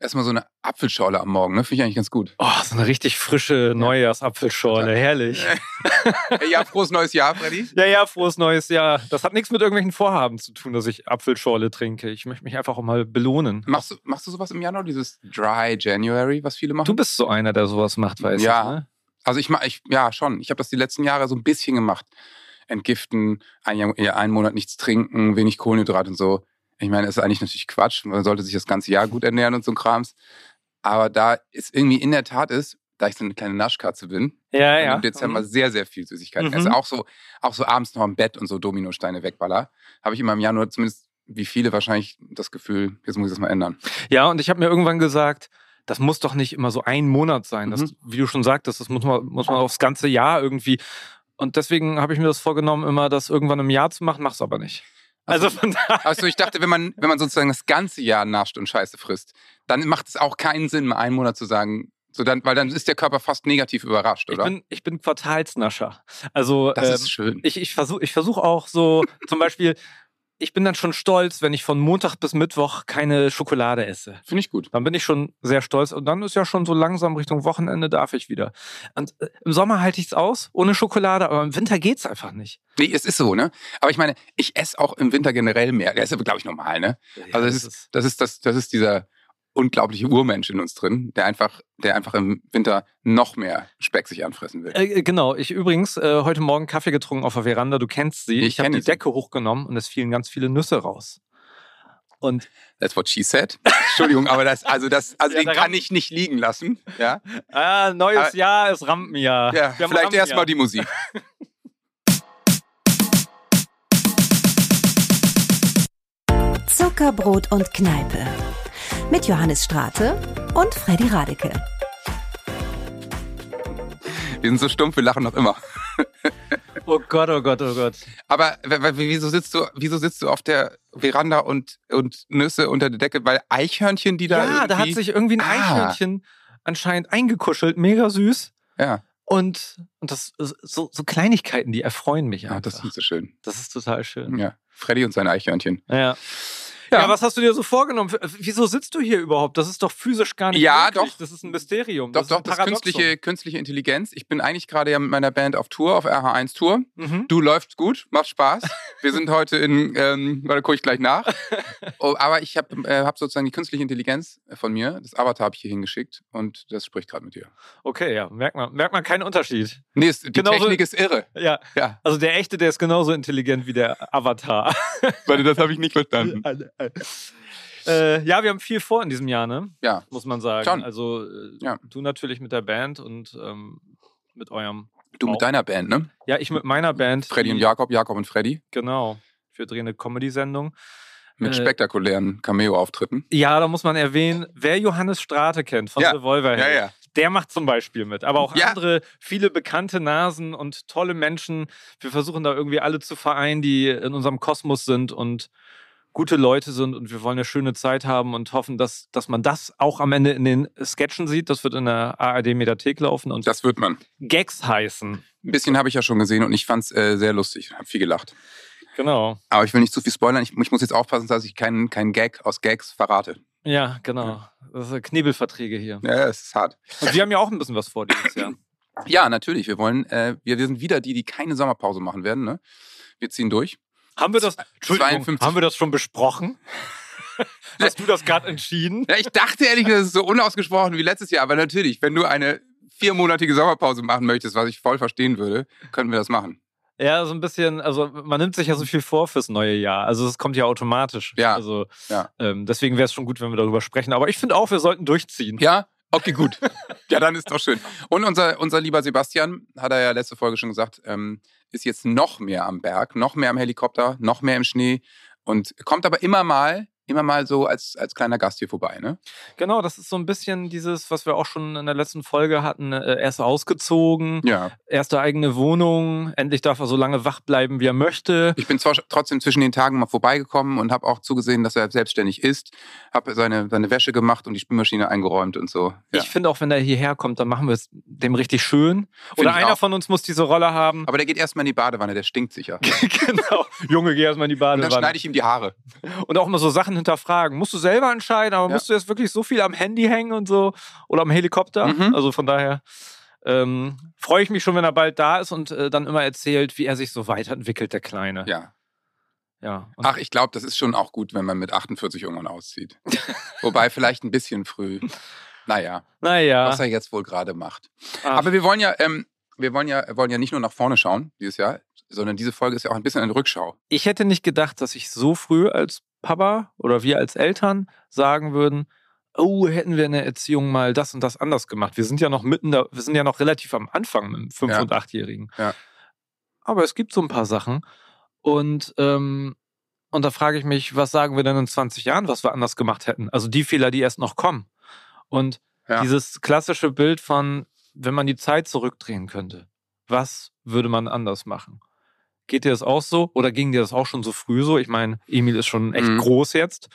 erstmal so eine Apfelschorle am Morgen, ne? Finde ich eigentlich ganz gut. Oh, so eine richtig frische Neujahrsapfelschorle. Herrlich. ja, frohes neues Jahr, Freddy. Ja, ja, frohes neues Jahr. Das hat nichts mit irgendwelchen Vorhaben zu tun, dass ich Apfelschorle trinke. Ich möchte mich einfach auch mal belohnen. Machst du, machst du sowas im Januar, dieses Dry January, was viele machen? Du bist so einer, der sowas macht, weiß Ja. ich. Ne? Also ich mache, ich, ja schon. Ich habe das die letzten Jahre so ein bisschen gemacht. Entgiften, ein, ja, einen Monat nichts trinken, wenig Kohlenhydrat und so. Ich meine, das ist eigentlich natürlich Quatsch. Man sollte sich das ganze Jahr gut ernähren und so ein Krams. Aber da ist irgendwie in der Tat ist, da ich so eine kleine Naschkatze bin, Ja, ja. im Dezember sehr, sehr viel Süßigkeiten Mhm. esse. Auch so, auch so abends noch im Bett und so Dominosteine wegballer. Habe ich immer im Januar zumindest, wie viele wahrscheinlich, das Gefühl, jetzt muss ich das mal ändern. Ja, und ich habe mir irgendwann gesagt, das muss doch nicht immer so ein Monat sein. Das, Mhm. wie du schon sagtest, das muss man, muss man aufs ganze Jahr irgendwie. Und deswegen habe ich mir das vorgenommen, immer das irgendwann im Jahr zu machen, mach's aber nicht. Also von daher. Also ich dachte, wenn man, wenn man sozusagen das ganze Jahr nascht und Scheiße frisst, dann macht es auch keinen Sinn, mal einen Monat zu sagen, so dann, weil dann ist der Körper fast negativ überrascht, Ich oder? bin, ich bin Quartalsnascher. Also das ähm, ist schön. ich, ich versuche ich versuch auch so, zum Beispiel, ich bin dann schon stolz, wenn ich von Montag bis Mittwoch keine Schokolade esse. Finde ich gut. Dann bin ich schon sehr stolz und dann ist ja schon so langsam Richtung Wochenende darf ich wieder. Und äh, im Sommer halte ich es aus, ohne Schokolade, aber im Winter geht's einfach nicht. Nee, es ist so, ne? Aber ich meine, ich esse auch im Winter generell mehr. Das ist aber, glaube ich, normal, ne? Also das ist, das ist, das, das ist dieser unglaubliche Urmensch in uns drin, der einfach, der einfach im Winter noch mehr Speck sich anfressen will. Äh, genau, ich übrigens äh, heute Morgen Kaffee getrunken auf der Veranda, du kennst sie. Ich Ich, habe die sie. Decke hochgenommen und es fielen ganz viele Nüsse raus. Und That's what she said. Entschuldigung, aber das, also das, also Ja, den kann ich nicht liegen lassen. Ja, ah, neues Aber- Jahr ist Rampenjahr. ja vielleicht erstmal die Musik. Zuckerbrot und Kneipe. Mit Johannes Strate und Freddy Radeke. Wir sind so stumpf, wir lachen noch immer. Oh Gott, oh Gott, oh Gott. Aber wieso sitzt du, wieso sitzt du auf der Veranda und, und Nüsse unter der Decke? Weil Eichhörnchen, die da ja, da hat sich irgendwie ein Ah. Eichhörnchen anscheinend eingekuschelt, mega süß. Ja, Und, und das so, so Kleinigkeiten, die erfreuen mich ja einfach. das ist so schön. das ist total schön. Ja, Freddy und sein Eichhörnchen. Ja. Ja. Ja. was hast du dir so vorgenommen? F- Wieso sitzt du hier überhaupt? Das ist doch physisch gar nicht Ja, möglich. doch. Das ist ein Mysterium. Doch, das doch, ist das Paradoxon. künstliche, künstliche Intelligenz. Ich bin eigentlich gerade ja mit meiner Band auf Tour, auf RH1 Tour. Mhm. Du läufst gut, macht Spaß. Wir sind heute in, ähm, da gucke ich gleich nach. Oh, aber ich habe äh, hab sozusagen die künstliche Intelligenz von mir, das Avatar habe ich hier hingeschickt und das spricht gerade mit dir. Okay, ja, merkt man, merkt man keinen Unterschied. Nee, es, die Genauso- Technik ist irre. Ja, Ja, also der echte, der ist genauso intelligent wie der Avatar. warte, das habe ich nicht verstanden. äh, ja, wir haben viel vor in diesem Jahr, ne? Ja, Muss man sagen. Schon. Also äh, Ja. du natürlich mit der Band und ähm, mit eurem. du mit Auch. deiner Band, ne? Ja, ich mit meiner Band. Freddy und die- Jakob, Jakob und Freddy. Genau. Wir drehen eine Comedy-Sendung. Mit Äh, spektakulären Cameo-Auftritten. Ja, da muss man erwähnen, wer Johannes Strate kennt von Ja. Revolverheld, Ja, ja. der macht zum Beispiel mit. Aber auch Ja. andere, viele bekannte Nasen und tolle Menschen. Wir versuchen da irgendwie alle zu vereinen, die in unserem Kosmos sind und gute Leute sind und wir wollen eine schöne Zeit haben und hoffen, dass, dass man das auch am Ende in den Sketchen sieht. Das wird in der ARD-Mediathek laufen und Das wird man. Gags heißen. Ein bisschen habe ich ja schon gesehen und ich fand es äh, sehr lustig. Habe viel gelacht. Genau. Aber ich will nicht zu viel spoilern. Ich, ich muss jetzt aufpassen, dass ich keinen keinen Gag aus Gags verrate. Ja, genau. Das sind Knebelverträge hier. Ja, es ist hart. Und wir haben ja auch ein bisschen was vor dieses Jahr. Ja, natürlich. Wir wollen, äh, wir, wir sind wieder die, die keine Sommerpause machen werden. Ne? Wir ziehen durch. Haben wir das, Entschuldigung, 52. haben wir das schon besprochen? Hast du das gerade entschieden? Ja, ich dachte ehrlich es ist so unausgesprochen wie letztes Jahr. Aber natürlich, wenn du eine viermonatige Sommerpause machen möchtest, was ich voll verstehen würde, können wir das machen. Ja, so ein bisschen, also man nimmt sich ja so viel vor fürs neue Jahr. Also es kommt ja automatisch. Ja, Also ja. Ähm, deswegen wäre es schon gut, wenn wir darüber sprechen. Aber ich finde auch, wir sollten durchziehen. Ja? Okay, gut. ja, dann ist doch schön. Und unser, unser lieber Sebastian, hat er ja letzte Folge schon gesagt, ähm, ist jetzt noch mehr am Berg, noch mehr am Helikopter, noch mehr im Schnee und kommt aber immer mal, immer mal so als, als kleiner Gast hier vorbei, ne? Genau, das ist so ein bisschen dieses, was wir auch schon in der letzten Folge hatten. Äh, Er ist ausgezogen, Ja. erste eigene Wohnung. Endlich darf er so lange wach bleiben, wie er möchte. Ich bin zwar trotzdem zwischen den Tagen mal vorbeigekommen und habe auch zugesehen, dass er selbstständig ist, habe seine, seine Wäsche gemacht und die Spülmaschine eingeräumt und so. Ja. Ich finde auch, wenn er hierher kommt, dann machen wir es dem richtig schön. Find Oder einer auch. von uns muss diese Rolle haben. Aber der geht erstmal in die Badewanne, der stinkt sicher. genau. Junge, geh erstmal in die Und dann Badewanne. schneide ich ihm die Haare. Und auch mal so Sachen hinterfragen. Musst du selber entscheiden, aber Ja. musst du jetzt wirklich so viel am Handy hängen und so oder am Helikopter? Mhm. Also von daher ähm, freue ich mich schon, wenn er bald da ist und äh, dann immer erzählt, wie er sich so weiterentwickelt, der Kleine. Ja. ja. Ach, ich glaube, das ist schon auch gut, wenn man mit 48 irgendwann auszieht. Wobei vielleicht ein bisschen früh. Naja, naja. was er jetzt wohl gerade macht. Ach, Aber wir wollen ja, ähm, wir wollen ja, wollen ja nicht nur nach vorne schauen dieses Jahr, sondern diese Folge ist ja auch ein bisschen eine Rückschau. ich hätte nicht gedacht, dass ich so früh als Papa oder wir als Eltern sagen würden, oh, hätten wir in der Erziehung mal das und das anders gemacht. Wir sind ja noch mitten da, wir sind ja noch relativ am Anfang mit dem 5- Ja. und 8-Jährigen. Ja. Aber es gibt so ein paar Sachen. Und, ähm, und da frage ich mich, was sagen wir denn in 20 Jahren, was wir anders gemacht hätten? Also die Fehler, die erst noch kommen. Und Ja. dieses klassische Bild von, wenn man die Zeit zurückdrehen könnte, was würde man anders machen? Geht dir das auch so? Oder ging dir das auch schon so früh so? Ich meine, Emil ist schon echt Mhm. groß jetzt.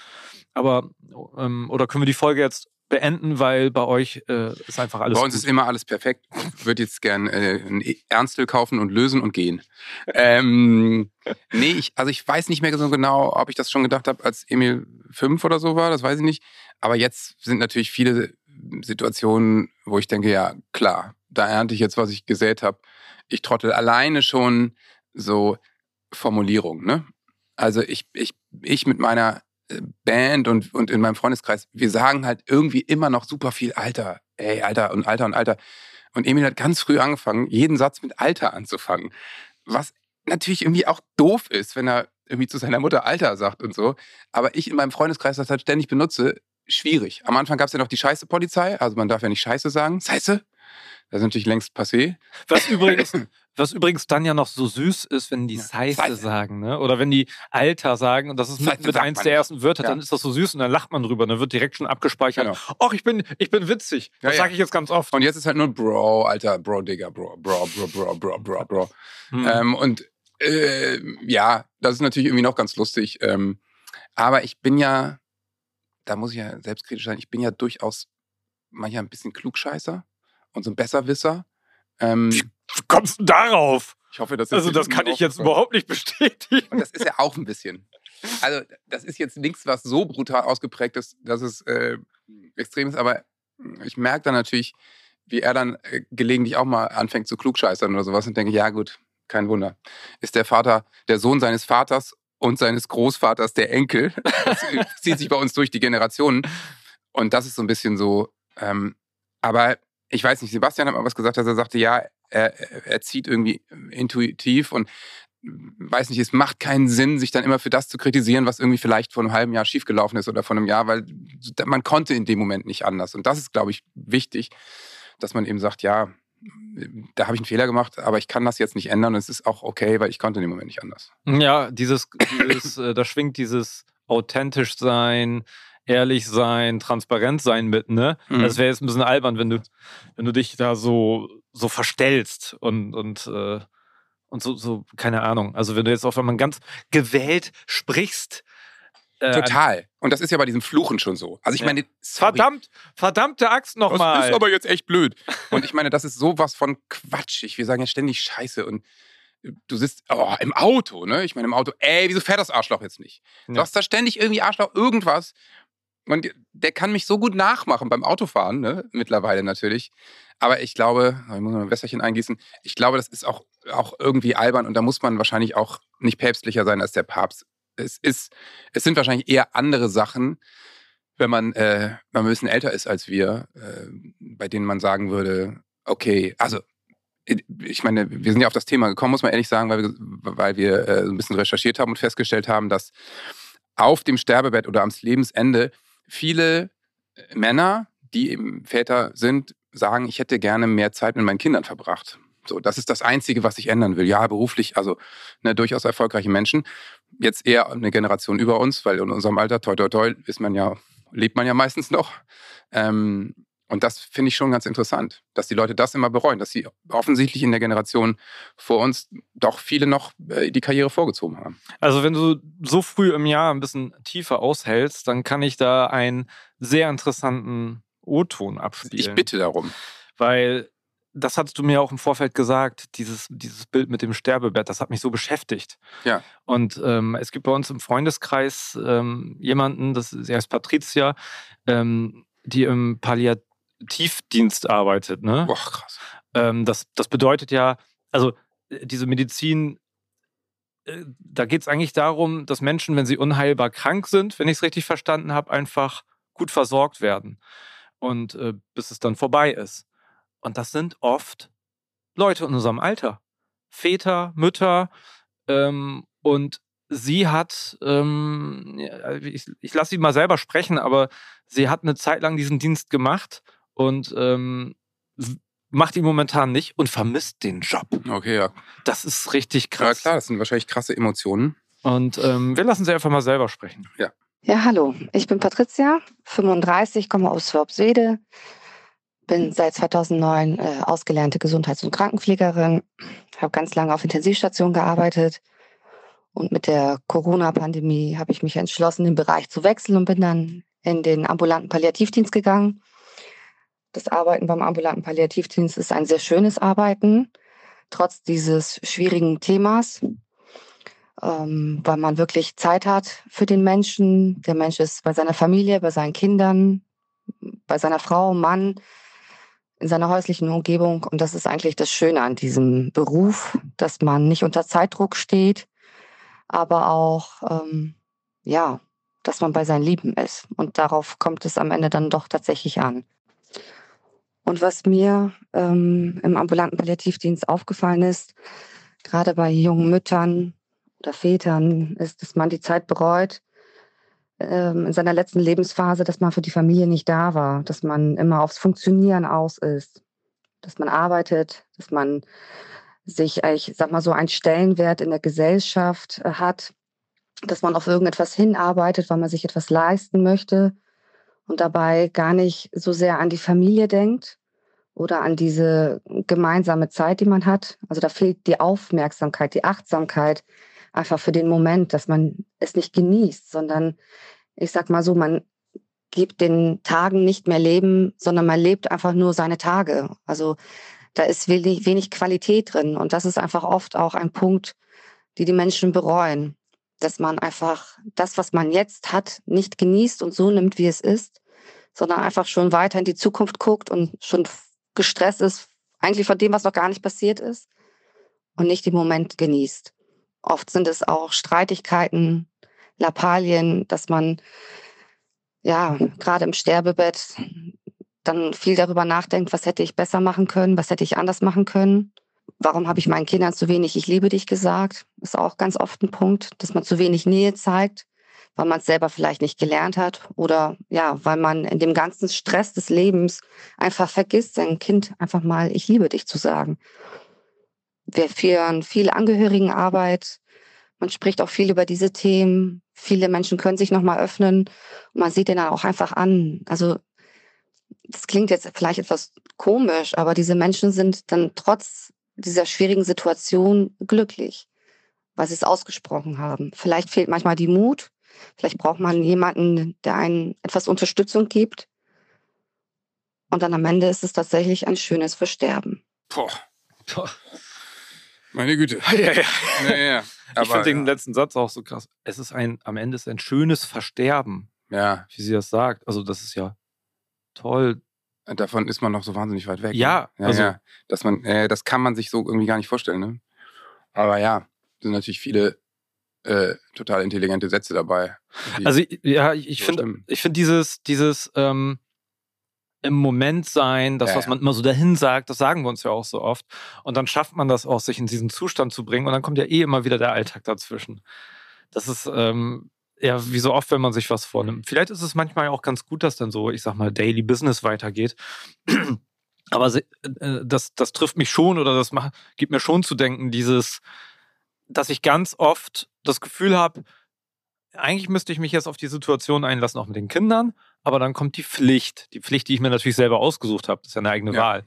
Aber, ähm, oder können wir die Folge jetzt beenden, weil bei euch äh, ist einfach alles Bei uns gut. ist immer alles perfekt. Ich würde jetzt gern äh, ein Ernstel kaufen und lösen und gehen. Ähm, nee, ich, also ich weiß nicht mehr so genau, ob ich das schon gedacht habe, als Emil fünf oder so war, das weiß ich nicht. Aber jetzt sind natürlich viele Situationen, wo ich denke, ja, klar, da ernte ich jetzt, was ich gesät habe. Ich trottel alleine schon so Formulierung, ne? Also ich, ich, ich mit meiner äh, Band und, und in meinem Freundeskreis, wir sagen halt irgendwie immer noch super viel Alter, ey, Alter und Alter und Alter. Und Emil hat ganz früh angefangen, jeden Satz mit Alter anzufangen. Was natürlich irgendwie auch doof ist, wenn er irgendwie zu seiner Mutter Alter sagt und so. Aber ich in meinem Freundeskreis das halt ständig benutze, schwierig. Am Anfang gab es ja noch die Scheiße-Polizei, also man darf ja nicht Scheiße sagen. Scheiße? Das ist natürlich längst passé. Was übrigens, was übrigens dann ja noch so süß ist, wenn die Ja. Seife sagen, ne? Oder wenn die Alter sagen, und das ist mit, mit eins der ersten Wörter, Ja. dann ist das so süß und dann lacht man drüber. Dann wird direkt schon abgespeichert. Genau. Ach, ich bin, ich bin witzig. Das ja. sage ich jetzt ganz oft. Und jetzt ist halt nur Bro, Alter, Bro, Digga, Bro, Bro, Bro, Bro, Bro, Bro, Bro. Hm. Ähm, und äh, ja, das ist natürlich irgendwie noch ganz lustig. Ähm, aber ich bin ja, da muss ich ja selbstkritisch sein, ich bin ja durchaus manchmal ein bisschen Klugscheißer und so ein Besserwisser. Ähm, Wie kommst du darauf? ich hoffe, das ist Also, das kann ich jetzt überhaupt nicht bestätigen. Und das ist ja auch ein bisschen. Also, das ist jetzt nichts, was so brutal ausgeprägt ist, dass es äh, extrem ist, aber ich merke dann natürlich, wie er dann äh, gelegentlich auch mal anfängt zu klugscheißern oder sowas und denke, ja gut, kein Wunder. Ist der Vater der Sohn seines Vaters und seines Großvaters der Enkel. Das zieht sich bei uns durch die Generationen. Und das ist so ein bisschen so, ähm, aber ich weiß nicht, Sebastian hat mal was gesagt, dass er sagte, ja, er, er zieht irgendwie intuitiv und weiß nicht, es macht keinen Sinn, sich dann immer für das zu kritisieren, was irgendwie vielleicht vor einem halben Jahr schiefgelaufen ist oder vor einem Jahr, weil man konnte in dem Moment nicht anders. Und das ist, glaube ich, wichtig, dass man eben sagt, ja, da habe ich einen Fehler gemacht, aber ich kann das jetzt nicht ändern und es ist auch okay, weil ich konnte in dem Moment nicht anders. Ja, dieses, dieses äh, da schwingt dieses authentisch sein, ehrlich sein, transparent sein mit, ne? Mhm. Das wäre jetzt ein bisschen albern, wenn du, wenn du dich da so, so verstellst und, und, äh, und so, so, keine Ahnung. Also wenn du jetzt auf einmal ganz gewählt sprichst. Äh, Total. Und das ist ja bei diesem Fluchen schon so. Also ich Ja. meine, sorry, Verdammt, verdammte Axt Das nochmal. ist aber jetzt echt blöd. Und ich meine, das ist sowas von quatschig. Wir sagen ja ständig Scheiße und du sitzt oh, im Auto, ne? Ich meine, im Auto, ey, wieso fährt das Arschloch jetzt nicht? Du Ja. hast da ständig irgendwie Arschloch irgendwas. Und der kann mich so gut nachmachen beim Autofahren, ne? Mittlerweile natürlich. Aber ich glaube, oh, ich muss mal ein Wässerchen eingießen. Ich glaube, das ist auch, auch irgendwie albern und da muss man wahrscheinlich auch nicht päpstlicher sein als der Papst. Es ist, es sind wahrscheinlich eher andere Sachen, wenn man, äh, wenn man ein bisschen älter ist als wir, äh, bei denen man sagen würde, okay, also ich meine, wir sind ja auf das Thema gekommen, muss man ehrlich sagen, weil wir, weil wir äh, ein bisschen recherchiert haben und festgestellt haben, dass auf dem Sterbebett oder am Lebensende viele äh, Männer, die eben Väter sind, sagen, ich hätte gerne mehr Zeit mit meinen Kindern verbracht. So, das ist das Einzige, was ich ändern will. Ja, beruflich, also ne, durchaus erfolgreiche Menschen. Jetzt eher eine Generation über uns, weil in unserem Alter, toi toi toi, ist man ja, lebt man ja meistens noch. Ähm, und das finde ich schon ganz interessant, dass die Leute das immer bereuen, dass sie offensichtlich in der Generation vor uns doch viele noch äh, die Karriere vorgezogen haben. Also wenn du so früh im Jahr ein bisschen tiefer aushältst, dann kann ich da einen sehr interessanten O-Ton abspielen. Ich bitte darum. Weil das hattest du mir auch im Vorfeld gesagt, dieses, dieses Bild mit dem Sterbebett, das hat mich so beschäftigt. Ja. Und ähm, es gibt bei uns im Freundeskreis ähm, jemanden, das sie heißt Patricia, ähm, die im Palliativdienst arbeitet. Ne? Boah, krass. Ähm, das, das bedeutet ja, also äh, diese Medizin, äh, da geht es eigentlich darum, dass Menschen, wenn sie unheilbar krank sind, wenn ich es richtig verstanden habe, einfach gut versorgt werden. Und äh, bis es dann vorbei ist. Und das sind oft Leute in unserem Alter. Väter, Mütter. Ähm, und sie hat, ähm, ich, ich lasse sie mal selber sprechen, aber sie hat eine Zeit lang diesen Dienst gemacht und ähm, macht ihn momentan nicht und vermisst den Job. Okay, ja. Das ist richtig Ja, krass. klar, das sind wahrscheinlich krasse Emotionen. Und ähm, wir lassen sie einfach mal selber sprechen. Ja, hallo. Ich bin Patricia, 35, komme aus Worpswede, bin seit 2009 äh, ausgelernte Gesundheits- und Krankenpflegerin, habe ganz lange auf Intensivstation gearbeitet und mit der Corona-Pandemie habe ich mich entschlossen, den Bereich zu wechseln und bin dann in den ambulanten Palliativdienst gegangen. Das Arbeiten beim ambulanten Palliativdienst ist ein sehr schönes Arbeiten, trotz dieses schwierigen Themas ähm, weil man wirklich Zeit hat für den Menschen. Der Mensch ist bei seiner Familie, bei seinen Kindern, bei seiner Frau, Mann, in seiner häuslichen Umgebung. Und das ist eigentlich das Schöne an diesem Beruf, dass man nicht unter Zeitdruck steht, aber auch, ähm, ja, dass man bei seinen Lieben ist. Und darauf kommt es am Ende dann doch tatsächlich an. Und was mir ähm, im ambulanten Palliativdienst aufgefallen ist, gerade bei jungen Müttern, oder Vätern ist, dass man die Zeit bereut ähm, in seiner letzten Lebensphase, dass man für die Familie nicht da war, dass man immer aufs Funktionieren aus ist, dass man arbeitet, dass man sich, ich sag mal so, einen Stellenwert in der Gesellschaft hat, dass man auf irgendetwas hinarbeitet, weil man sich etwas leisten möchte und dabei gar nicht so sehr an die Familie denkt oder an diese gemeinsame Zeit, die man hat. Also da fehlt die Aufmerksamkeit, die Achtsamkeit, einfach für den Moment, dass man es nicht genießt, sondern ich sag mal so, man gibt den Tagen nicht mehr Leben, sondern man lebt einfach nur seine Tage. Also da ist wenig, wenig Qualität drin und das ist einfach oft auch ein Punkt, die die Menschen bereuen, dass man einfach das, was man jetzt hat, nicht genießt und so nimmt, wie es ist, sondern einfach schon weiter in die Zukunft guckt und schon gestresst ist, eigentlich von dem, was noch gar nicht passiert ist und nicht den Moment genießt. Oft sind es auch Streitigkeiten, Lappalien, dass man ja gerade im Sterbebett dann viel darüber nachdenkt, was hätte ich besser machen können, was hätte ich anders machen können. Warum habe ich meinen Kindern zu wenig Ich liebe dich gesagt? Ist auch ganz oft ein Punkt, dass man zu wenig Nähe zeigt, weil man es selber vielleicht nicht gelernt hat oder ja, weil man in dem ganzen Stress des Lebens einfach vergisst, seinem Kind einfach mal Ich liebe dich zu sagen. Wir führen viel Angehörigenarbeit. Man spricht auch viel über diese Themen. Viele Menschen können sich nochmal öffnen. Und man sieht den dann auch einfach an. Also, das klingt jetzt vielleicht etwas komisch, aber diese Menschen sind dann trotz dieser schwierigen Situation glücklich, weil sie es ausgesprochen haben. Vielleicht fehlt manchmal die Mut. Vielleicht braucht man jemanden, der einen etwas Unterstützung gibt. Und dann am Ende ist es tatsächlich ein schönes Versterben. Boah, meine Güte. Ja, ja. Ja, ja. Ich finde den letzten Satz auch so krass. Es ist ein, am Ende ist ein schönes Versterben, ja, wie sie das sagt. Also, das ist ja toll. davon ist man noch so wahnsinnig weit weg. Ja, ne? ja, also- ja. Dass man, äh, das kann man sich so irgendwie gar nicht vorstellen. Ne? Aber ja, sind natürlich viele äh, total intelligente Sätze dabei. Also, ja, ich so finde, ich finde dieses, dieses ähm, im Moment sein, das, Ja, was man immer so dahin sagt, das sagen wir uns ja auch so oft. Und dann schafft man das auch, sich in diesen Zustand zu bringen. Und dann kommt ja eh immer wieder der Alltag dazwischen. Das ist ähm, ja wie so oft, wenn man sich was vornimmt. Vielleicht ist es manchmal auch ganz gut, dass dann so, ich sag mal, Daily Business weitergeht. Aber äh, das, das trifft mich schon oder das macht, gibt mir schon zu denken, dieses, dass ich ganz oft das Gefühl habe, eigentlich müsste ich mich jetzt auf die Situation einlassen, auch mit den Kindern, aber dann kommt die Pflicht. Die Pflicht, die ich mir natürlich selber ausgesucht habe. Das ist ja eine eigene Ja. Wahl.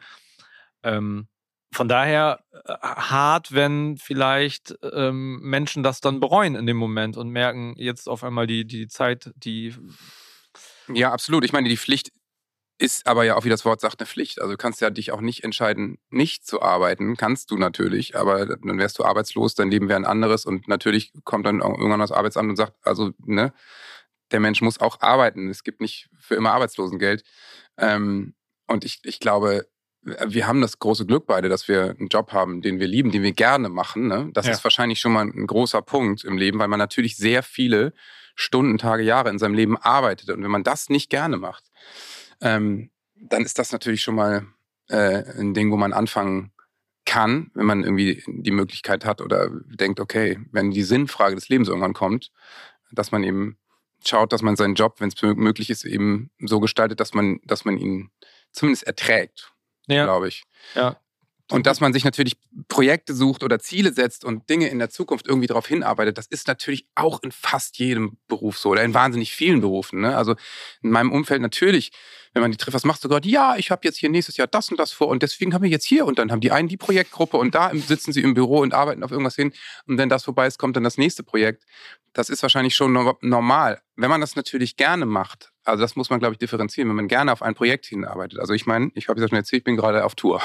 Ähm, von daher äh, hart, wenn vielleicht ähm, Menschen das dann bereuen in dem Moment und merken jetzt auf einmal die, die Zeit, die Ja, absolut. Ich meine, die Pflicht ist aber ja auch, wie das Wort sagt, eine Pflicht. Also du kannst ja dich auch nicht entscheiden, nicht zu arbeiten. Kannst du natürlich, aber dann wärst du arbeitslos, dein Leben wäre ein anderes und natürlich kommt dann irgendwann das Arbeitsamt und sagt, also, ne, der Mensch muss auch arbeiten. Es gibt nicht für immer Arbeitslosengeld. Ähm, und ich, ich glaube, wir haben das große Glück beide, dass wir einen Job haben, den wir lieben, den wir gerne machen. Ne? Das ja. ist wahrscheinlich schon mal ein großer Punkt im Leben, weil man natürlich sehr viele Stunden, Tage, Jahre in seinem Leben arbeitet. Und wenn man das nicht gerne macht, ähm, dann ist das natürlich schon mal äh, ein Ding, wo man anfangen kann, wenn man irgendwie die Möglichkeit hat oder denkt, okay, wenn die Sinnfrage des Lebens irgendwann kommt, dass man eben schaut, dass man seinen Job, wenn es möglich ist, eben so gestaltet, dass man, dass man ihn zumindest erträgt, ja. glaube ich. Ja. Und dass man sich natürlich Projekte sucht oder Ziele setzt und Dinge in der Zukunft irgendwie darauf hinarbeitet, das ist natürlich auch in fast jedem Beruf so oder in wahnsinnig vielen Berufen. Ne? Also in meinem Umfeld natürlich, wenn man die trifft, was machst du gerade? Ja, ich habe jetzt hier nächstes Jahr das und das vor und deswegen haben wir jetzt hier und dann haben die einen die Projektgruppe und da sitzen sie im Büro und arbeiten auf irgendwas hin und wenn das vorbei ist, kommt dann das nächste Projekt. Das ist wahrscheinlich schon normal. Wenn man das natürlich gerne macht, also das muss man, glaube ich, differenzieren, wenn man gerne auf ein Projekt hinarbeitet. Also ich meine, ich habe ja schon erzählt, ich bin gerade auf Tour.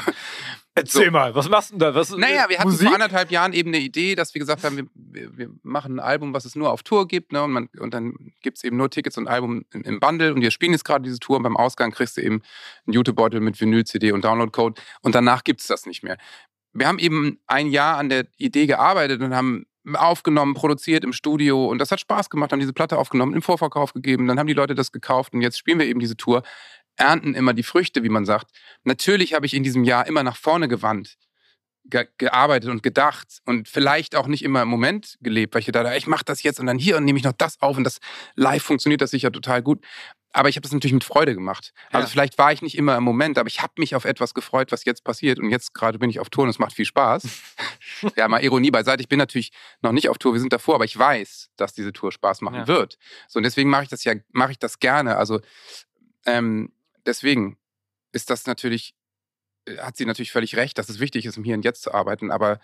Erzähl so. mal, was machst du denn da? Was, naja, wir hatten Musik? vor anderthalb Jahren eben eine Idee, dass wir gesagt haben, wir, wir, wir machen ein Album, was es nur auf Tour gibt. Ne? Und, man, und dann gibt es eben nur Tickets und Album im, im Bundle. Und wir spielen jetzt gerade diese Tour. Und beim Ausgang kriegst du eben einen Jutebeutel mit Vinyl-CD und Download-Code. Und danach gibt es das nicht mehr. Wir haben eben ein Jahr an der Idee gearbeitet und haben aufgenommen, produziert im Studio und das hat Spaß gemacht, haben diese Platte aufgenommen, im Vorverkauf gegeben, dann haben die Leute das gekauft und jetzt spielen wir eben diese Tour, ernten immer die Früchte, wie man sagt. Natürlich habe ich in diesem Jahr immer nach vorne gewandt, ge gearbeitet und gedacht und vielleicht auch nicht immer im Moment gelebt, weil ich dachte, ich mache das jetzt und dann hier und nehme ich noch das auf und das live funktioniert das sicher total gut. Aber ich habe das natürlich mit Freude gemacht. Also ja. vielleicht war ich nicht immer im Moment, aber ich habe mich auf etwas gefreut, was jetzt passiert. Und jetzt gerade bin ich auf Tour und es macht viel Spaß. ja, mal Ironie beiseite. Ich bin natürlich noch nicht auf Tour, wir sind davor, aber ich weiß, dass diese Tour Spaß machen ja. wird. So, und deswegen mache ich das ja, mache ich das gerne. Also ähm, deswegen ist das natürlich, äh, hat sie natürlich völlig recht, dass es wichtig ist, um hier und jetzt zu arbeiten. Aber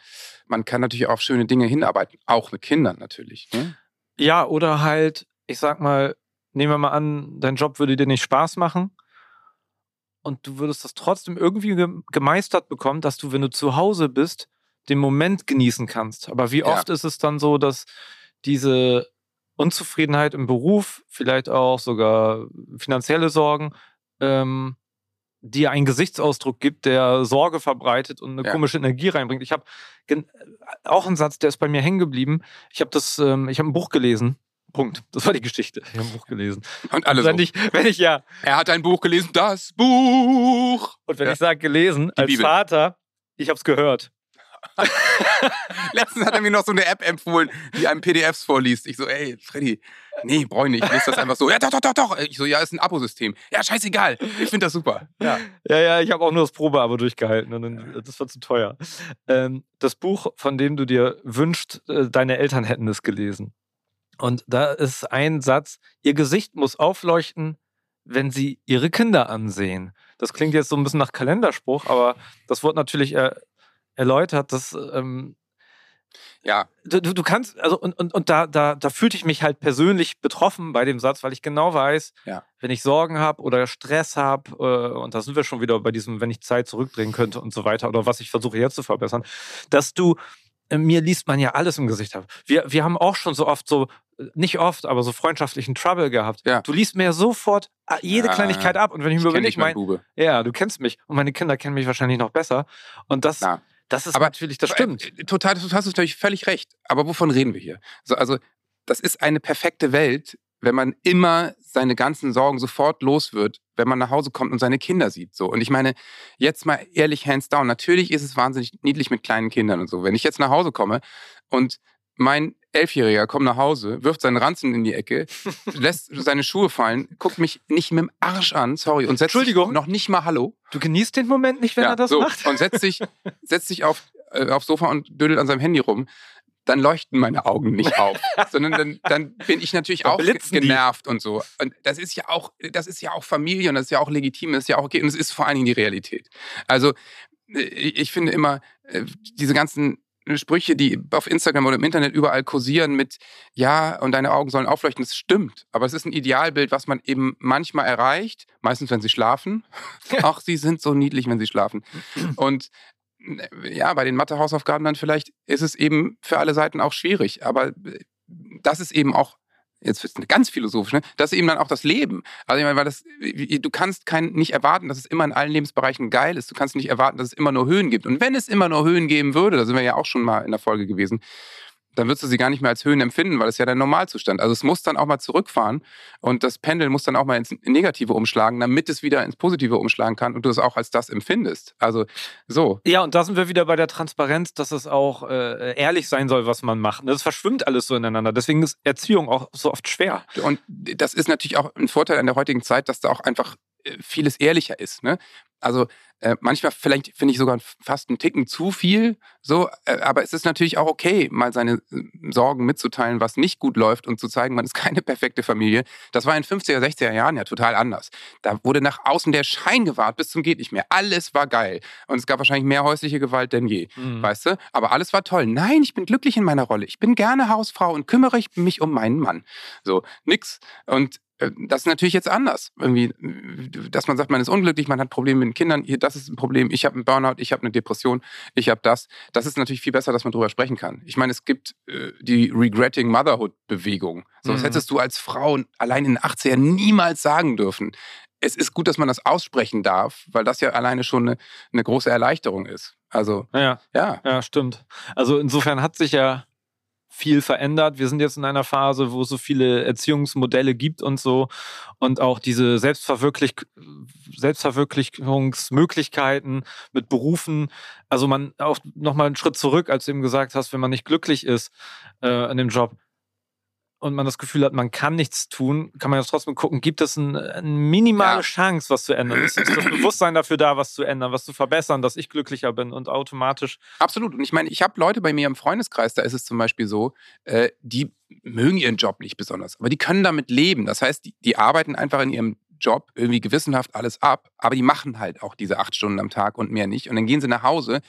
man kann natürlich auch auf schöne Dinge hinarbeiten, auch mit Kindern natürlich. Ne? Ja, oder halt, ich sag mal, nehmen wir mal an, dein Job würde dir nicht Spaß machen und du würdest das trotzdem irgendwie gemeistert bekommen, dass du, wenn du zu Hause bist, den Moment genießen kannst. Aber wie oft ja. ist es dann so, dass diese Unzufriedenheit im Beruf, vielleicht auch sogar finanzielle Sorgen, ähm, dir einen Gesichtsausdruck gibt, der Sorge verbreitet und eine ja. komische Energie reinbringt. Ich habe auch einen Satz, der ist bei mir hängen geblieben. Ich habe das, ähm, ich habe ein Buch gelesen Punkt. Das war die Geschichte. Ich habe ein Buch gelesen. Und alles. Wenn, so. ich, wenn ich ja. Er hat ein Buch gelesen, das Buch. Und wenn ja. ich sage gelesen, die als Bibel. Vater, ich habe es gehört. Letztens hat er mir noch so eine App empfohlen, die einem PDFs vorliest. Ich so, ey, Freddy, nee, brauche ich nicht. Ich lese das einfach so. Ja, doch, doch, doch, doch. Ich so, ja, ist ein Abosystem. Ja, scheißegal. Ich finde das super. Ja, ja, ja ich habe auch nur das Probeabo durchgehalten. Und dann, das war zu teuer. Ähm, das Buch, von dem du dir wünschst, äh, deine Eltern hätten es gelesen. Und da ist ein Satz, ihr Gesicht muss aufleuchten, wenn sie ihre Kinder ansehen. Das klingt jetzt so ein bisschen nach Kalenderspruch, aber das wird natürlich er, erläutert, dass ähm, ja. Du, du kannst, also und, und, und da, da, da fühlte ich mich halt persönlich betroffen bei dem Satz, weil ich genau weiß, ja. wenn ich Sorgen habe oder Stress habe, äh, und da sind wir schon wieder bei diesem, wenn ich Zeit zurückdrehen könnte und so weiter, oder was ich versuche jetzt zu verbessern, dass du äh, mir liest man ja alles im Gesicht ab. Wir, wir haben auch schon so oft so, nicht oft, aber so freundschaftlichen Trouble gehabt. Ja. Du liest mir sofort äh, jede ja, Kleinigkeit ab. Und wenn ich mir überlege, mein, Bube. ja, du kennst mich und meine Kinder kennen mich wahrscheinlich noch besser. Und das, ja. Das ist aber, natürlich, das stimmt. Total, du hast natürlich völlig recht. Aber wovon reden wir hier? So, also, das ist eine perfekte Welt, wenn man immer seine ganzen Sorgen sofort los wird, wenn man nach Hause kommt und seine Kinder sieht. So. Und ich meine, jetzt mal ehrlich, hands down, natürlich ist es wahnsinnig niedlich mit kleinen Kindern und so. Wenn ich jetzt nach Hause komme und mein Elfjähriger kommt nach Hause, wirft seinen Ranzen in die Ecke, lässt seine Schuhe fallen, guckt mich nicht mit dem Arsch an, sorry, und setzt sich noch nicht mal Hallo. Du genießt den Moment nicht, wenn ja, er das so, macht? Und setzt sich, setzt sich auf, äh, aufs Sofa und dödelt an seinem Handy rum dann leuchten meine Augen nicht auf, sondern dann, dann bin ich natürlich auch genervt die. und so. Und das ist ja auch, das ist ja auch Familie und das ist ja auch legitim, das ist ja auch okay und es ist vor allen Dingen die Realität. Also äh, ich finde immer, äh, diese ganzen Sprüche, die auf Instagram oder im Internet überall kursieren mit ja, und deine Augen sollen aufleuchten, das stimmt. Aber es ist ein Idealbild, was man eben manchmal erreicht, meistens wenn sie schlafen. Ach, sie sind so niedlich, wenn sie schlafen. Und äh, ja, bei den Mathe-Hausaufgaben dann vielleicht ist es eben für alle Seiten auch schwierig. Aber äh, das ist eben auch jetzt wird es ganz philosophisch, ne? das ist eben dann auch das Leben. Also ich meine, weil das, du kannst kein, nicht erwarten, dass es immer in allen Lebensbereichen geil ist. Du kannst nicht erwarten, dass es immer nur Höhen gibt. Und wenn es immer nur Höhen geben würde, da sind wir ja auch schon mal in der Folge gewesen, dann würdest du sie gar nicht mehr als Höhen empfinden, weil es ja der Normalzustand. Also es muss dann auch mal zurückfahren und das Pendel muss dann auch mal ins Negative umschlagen, damit es wieder ins Positive umschlagen kann und du es auch als das empfindest. Also so. Ja, und da sind wir wieder bei der Transparenz, dass es auch äh, ehrlich sein soll, was man macht. Das verschwimmt alles so ineinander. Deswegen ist Erziehung auch so oft schwer. Und das ist natürlich auch ein Vorteil an der heutigen Zeit, dass da auch einfach äh, vieles ehrlicher ist. Ne? Also äh, manchmal vielleicht finde ich sogar fast einen Ticken zu viel, so, äh, aber es ist natürlich auch okay, mal seine äh, Sorgen mitzuteilen, was nicht gut läuft und zu zeigen, man ist keine perfekte Familie. Das war in 50er, 60er Jahren ja total anders. Da wurde nach außen der Schein gewahrt bis zum geht nicht mehr. Alles war geil und es gab wahrscheinlich mehr häusliche Gewalt denn je, mhm. weißt du? Aber alles war toll. Nein, ich bin glücklich in meiner Rolle. Ich bin gerne Hausfrau und kümmere mich um meinen Mann. So, nix. Und das ist natürlich jetzt anders. Irgendwie, dass man sagt, man ist unglücklich, man hat Probleme mit den Kindern, hier, das ist ein Problem, ich habe einen Burnout, ich habe eine Depression, ich habe das. Das ist natürlich viel besser, dass man darüber sprechen kann. Ich meine, es gibt äh, die Regretting Motherhood-Bewegung. So, das mhm. hättest du als Frau allein in den 80ern niemals sagen dürfen. Es ist gut, dass man das aussprechen darf, weil das ja alleine schon eine, eine große Erleichterung ist. Also, ja, ja. Ja, stimmt. Also insofern hat sich ja viel verändert. Wir sind jetzt in einer Phase, wo es so viele Erziehungsmodelle gibt und so und auch diese Selbstverwirklich Selbstverwirklichungsmöglichkeiten mit Berufen. Also man auch nochmal einen Schritt zurück, als du eben gesagt hast, wenn man nicht glücklich ist äh, in dem Job, und man das Gefühl hat, man kann nichts tun, kann man ja trotzdem gucken, gibt es ein, eine minimale ja. Chance, was zu ändern? Ist, ist, das Bewusstsein dafür da, was zu ändern, was zu verbessern, dass ich glücklicher bin und automatisch. Absolut. Und ich meine, ich habe Leute bei mir im Freundeskreis, da ist es zum Beispiel so, äh, die mögen ihren Job nicht besonders, aber die können damit leben. Das heißt, die, die arbeiten einfach in ihrem Job irgendwie gewissenhaft alles ab, aber die machen halt auch diese acht Stunden am Tag und mehr nicht. Und dann gehen sie nach Hause,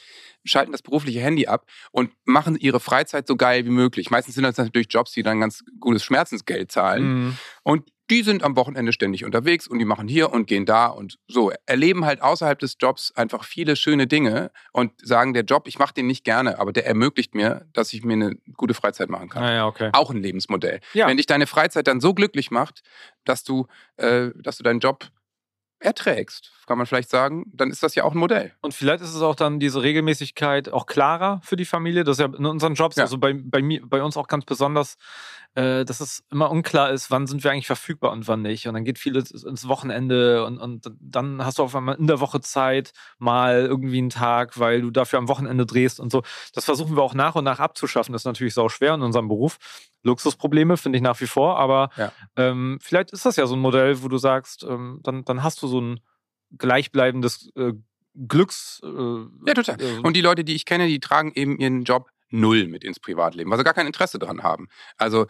schalten das berufliche Handy ab und machen ihre Freizeit so geil wie möglich. Meistens sind das natürlich Jobs, die dann ganz gutes Schmerzensgeld zahlen. Mhm. Und die sind am Wochenende ständig unterwegs und die machen hier und gehen da und so. Erleben halt außerhalb des Jobs einfach viele schöne Dinge und sagen, der Job, ich mache den nicht gerne, aber der ermöglicht mir, dass ich mir eine gute Freizeit machen kann. Ah ja, okay. Auch ein Lebensmodell. Ja. Wenn dich deine Freizeit dann so glücklich macht, dass du, äh, dass du deinen Job erträgst, kann man vielleicht sagen, dann ist das ja auch ein Modell. Und vielleicht ist es auch dann diese Regelmäßigkeit auch klarer für die Familie. Das ist ja in unseren Jobs, ja. also bei, bei, mir, bei uns auch ganz besonders, dass es immer unklar ist, wann sind wir eigentlich verfügbar und wann nicht. Und dann geht vieles ins Wochenende und, und dann hast du auf einmal in der Woche Zeit, mal irgendwie einen Tag, weil du dafür am Wochenende drehst und so. Das versuchen wir auch nach und nach abzuschaffen. Das ist natürlich sau schwer in unserem Beruf. Luxusprobleme, finde ich nach wie vor, aber ja. ähm, vielleicht ist das ja so ein Modell, wo du sagst, ähm, dann, dann hast du so ein gleichbleibendes äh, Glücks. Äh, ja, total. Äh, Und die Leute, die ich kenne, die tragen eben ihren Job null mit ins Privatleben, weil sie gar kein Interesse daran haben. Also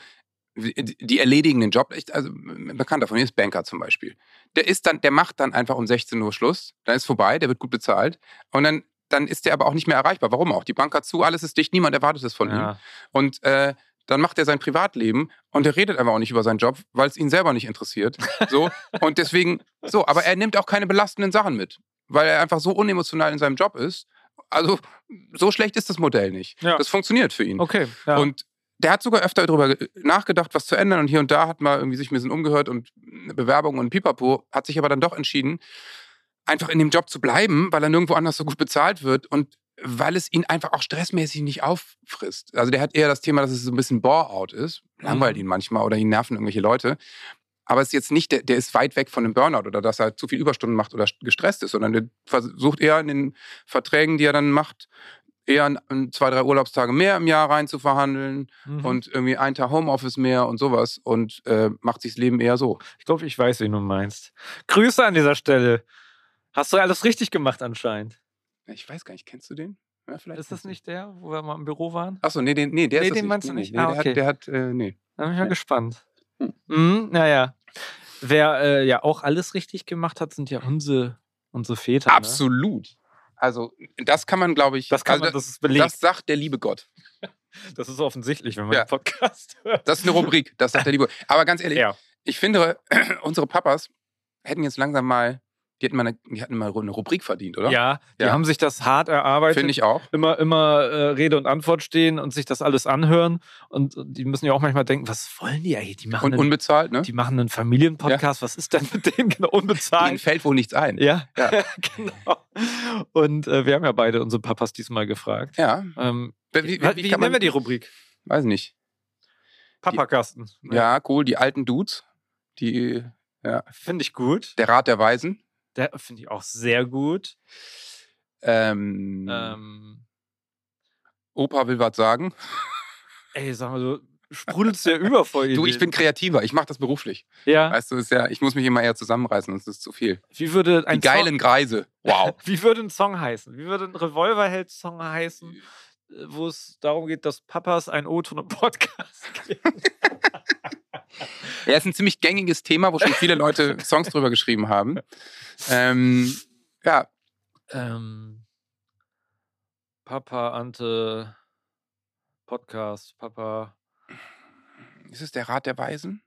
die erledigen den Job. Also ein Bekannter von mir ist Banker zum Beispiel. Der ist dann, der macht dann einfach um 16 Uhr Schluss, dann ist vorbei, der wird gut bezahlt und dann dann ist der aber auch nicht mehr erreichbar. Warum auch? Die Bank hat zu, alles ist dicht, niemand erwartet es von ja. ihm. Und äh, dann macht er sein Privatleben und er redet einfach auch nicht über seinen Job, weil es ihn selber nicht interessiert. So und deswegen so, aber er nimmt auch keine belastenden Sachen mit, weil er einfach so unemotional in seinem Job ist. Also so schlecht ist das Modell nicht. Ja. Das funktioniert für ihn. Okay. Ja. Und der hat sogar öfter darüber nachgedacht, was zu ändern und hier und da hat mal irgendwie sich ein bisschen umgehört und Bewerbung und Pipapo, hat sich aber dann doch entschieden, einfach in dem Job zu bleiben, weil er nirgendwo anders so gut bezahlt wird und weil es ihn einfach auch stressmäßig nicht auffrisst. Also der hat eher das Thema, dass es so ein bisschen Bore-out ist. Langweilt mhm. ihn manchmal oder ihn nerven irgendwelche Leute. Aber es ist jetzt nicht, der, der ist weit weg von einem Burnout oder dass er zu viel Überstunden macht oder gestresst ist, sondern der versucht eher in den Verträgen, die er dann macht, eher zwei, drei Urlaubstage mehr im Jahr rein zu verhandeln mhm. und irgendwie einen Tag Homeoffice mehr und sowas und äh, macht sich das Leben eher so. Ich glaube, ich weiß, wen du meinst. Grüße an dieser Stelle. Hast du alles richtig gemacht anscheinend. Ich weiß gar nicht, kennst du den? Ja, vielleicht ist das nicht der, wo wir mal im Büro waren? Achso, nee, den, nee, der nee, ist den meinst du nicht. Nee, ah, okay. Der hat, der hat äh, nee. Da bin ich mal gespannt. Hm. Mhm, naja. Wer äh, ja auch alles richtig gemacht hat, sind ja unsere, unsere Väter. Ne? Absolut. Ne? Also, das kann man, glaube ich, Das kann also, man, das ist belegt. das sagt der liebe Gott. Das ist offensichtlich, wenn man Ja. den Podcast hört. Das ist eine Rubrik, das sagt der liebe Gott. Aber ganz ehrlich, Ja. ich finde, unsere Papas hätten jetzt langsam mal, die hätten mal eine, die hatten mal eine Rubrik verdient, oder? Ja, die Ja. haben sich das hart erarbeitet. Finde ich auch. Immer, immer äh, Rede und Antwort stehen und sich das alles anhören. Und die müssen ja auch manchmal denken, was wollen die eigentlich? Die machen, Und einen, unbezahlt, ne? die machen einen Familienpodcast. Was ist denn mit denen genau Ihnen unbezahlt? fällt wohl nichts ein. Ja, Ja. genau. Und äh, wir haben ja beide unsere Papas diesmal gefragt. Ja. Ähm, Wie, wie wie, wie nennen wir die Rubrik? Weiß nicht. Papakasten. Ja, cool. Die alten Dudes. Die, ja. Finde ich gut. Der Rat der Weisen. Der finde ich auch sehr gut. Ähm, Ähm, Opa will was sagen. ey, sag mal, du sprudelst ja über vor Du, ich Ideen. bin kreativer. Ich mache das beruflich. Ja, Weißt du, ist ja, ich muss mich immer eher zusammenreißen, sonst ist es zu viel. wie würde ein Die geilen Greise. Wow. Song, wie würde ein Song heißen? Wie würde ein Revolverheld-Song heißen, äh, wo es darum geht, dass Papas ein O-Ton im Podcast geben? Ja, ist ein ziemlich gängiges Thema, wo schon viele Leute Songs drüber geschrieben haben. Ähm, ja, ähm, Papa Ante Podcast, Papa. ist es der Rat der Weisen?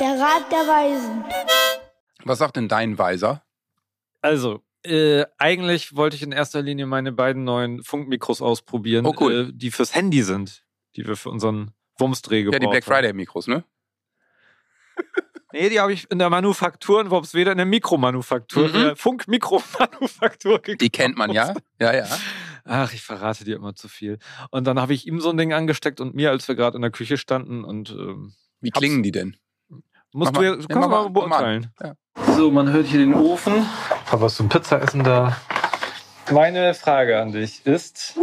Der Rat der Weisen. Was sagt denn dein Weiser? Also, äh, eigentlich wollte ich in erster Linie meine beiden neuen Funkmikros ausprobieren, Oh, cool. äh, die fürs Handy sind, die wir für unseren Wumsdreh gebraucht Ja, die Black haben. Friday Mikros, ne? Nee, die habe ich in der Manufaktur in Worpsweder, in der Mikromanufaktur, Mhm. der Funkmikromanufaktur gekauft. Die kennt man ja. Ja, ja. Ach, ich verrate dir immer zu viel. Und dann habe ich ihm so ein Ding angesteckt und mir, als wir gerade in der Küche standen und ähm, Wie klingen die denn? musst Mach du mal. ja, Ja, kannst du mach mal beurteilen. Ja. So, man hört hier den Ofen. Papa ist zum Pizzaessen da. Meine Frage an dich ist: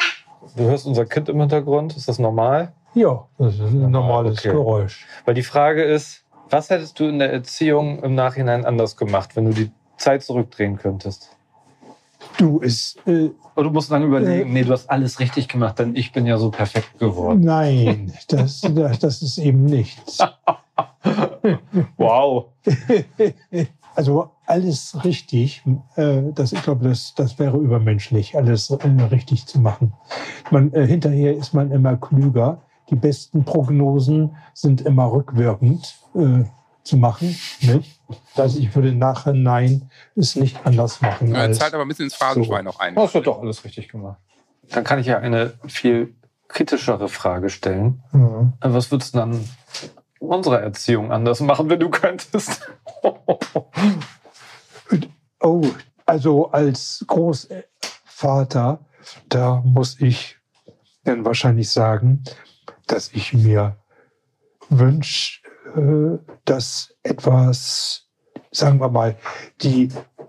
Du hörst unser Kind im Hintergrund, ist das normal? Ja, das ist ein normales okay. Geräusch. Weil die Frage ist, was hättest du in der Erziehung im Nachhinein anders gemacht, wenn du die Zeit zurückdrehen könntest? Du, ist. Äh, Oder du musst dann überlegen, Äh. nee, du hast alles richtig gemacht, denn ich bin ja so perfekt geworden. nein, das, das, das ist eben nichts. Wow. Also alles richtig. Äh, das, ich glaube, das, das wäre übermenschlich, alles äh, richtig zu machen. Man, äh, hinterher ist man immer klüger. Die besten Prognosen sind immer rückwirkend äh, zu machen. Nicht? Das ich würde Nachhinein es nicht anders machen. Ja, als- zahlt aber ein bisschen ins Phrasenschwein noch ein. Das wird doch alles richtig gemacht. Dann kann ich ja eine viel kritischere Frage stellen. Ja. Was würdest du dann unsere Erziehung anders machen, wenn du könntest? Oh, also als Großvater, da muss ich dann wahrscheinlich sagen, dass ich mir wünsche, äh, dass etwas, sagen wir mal, die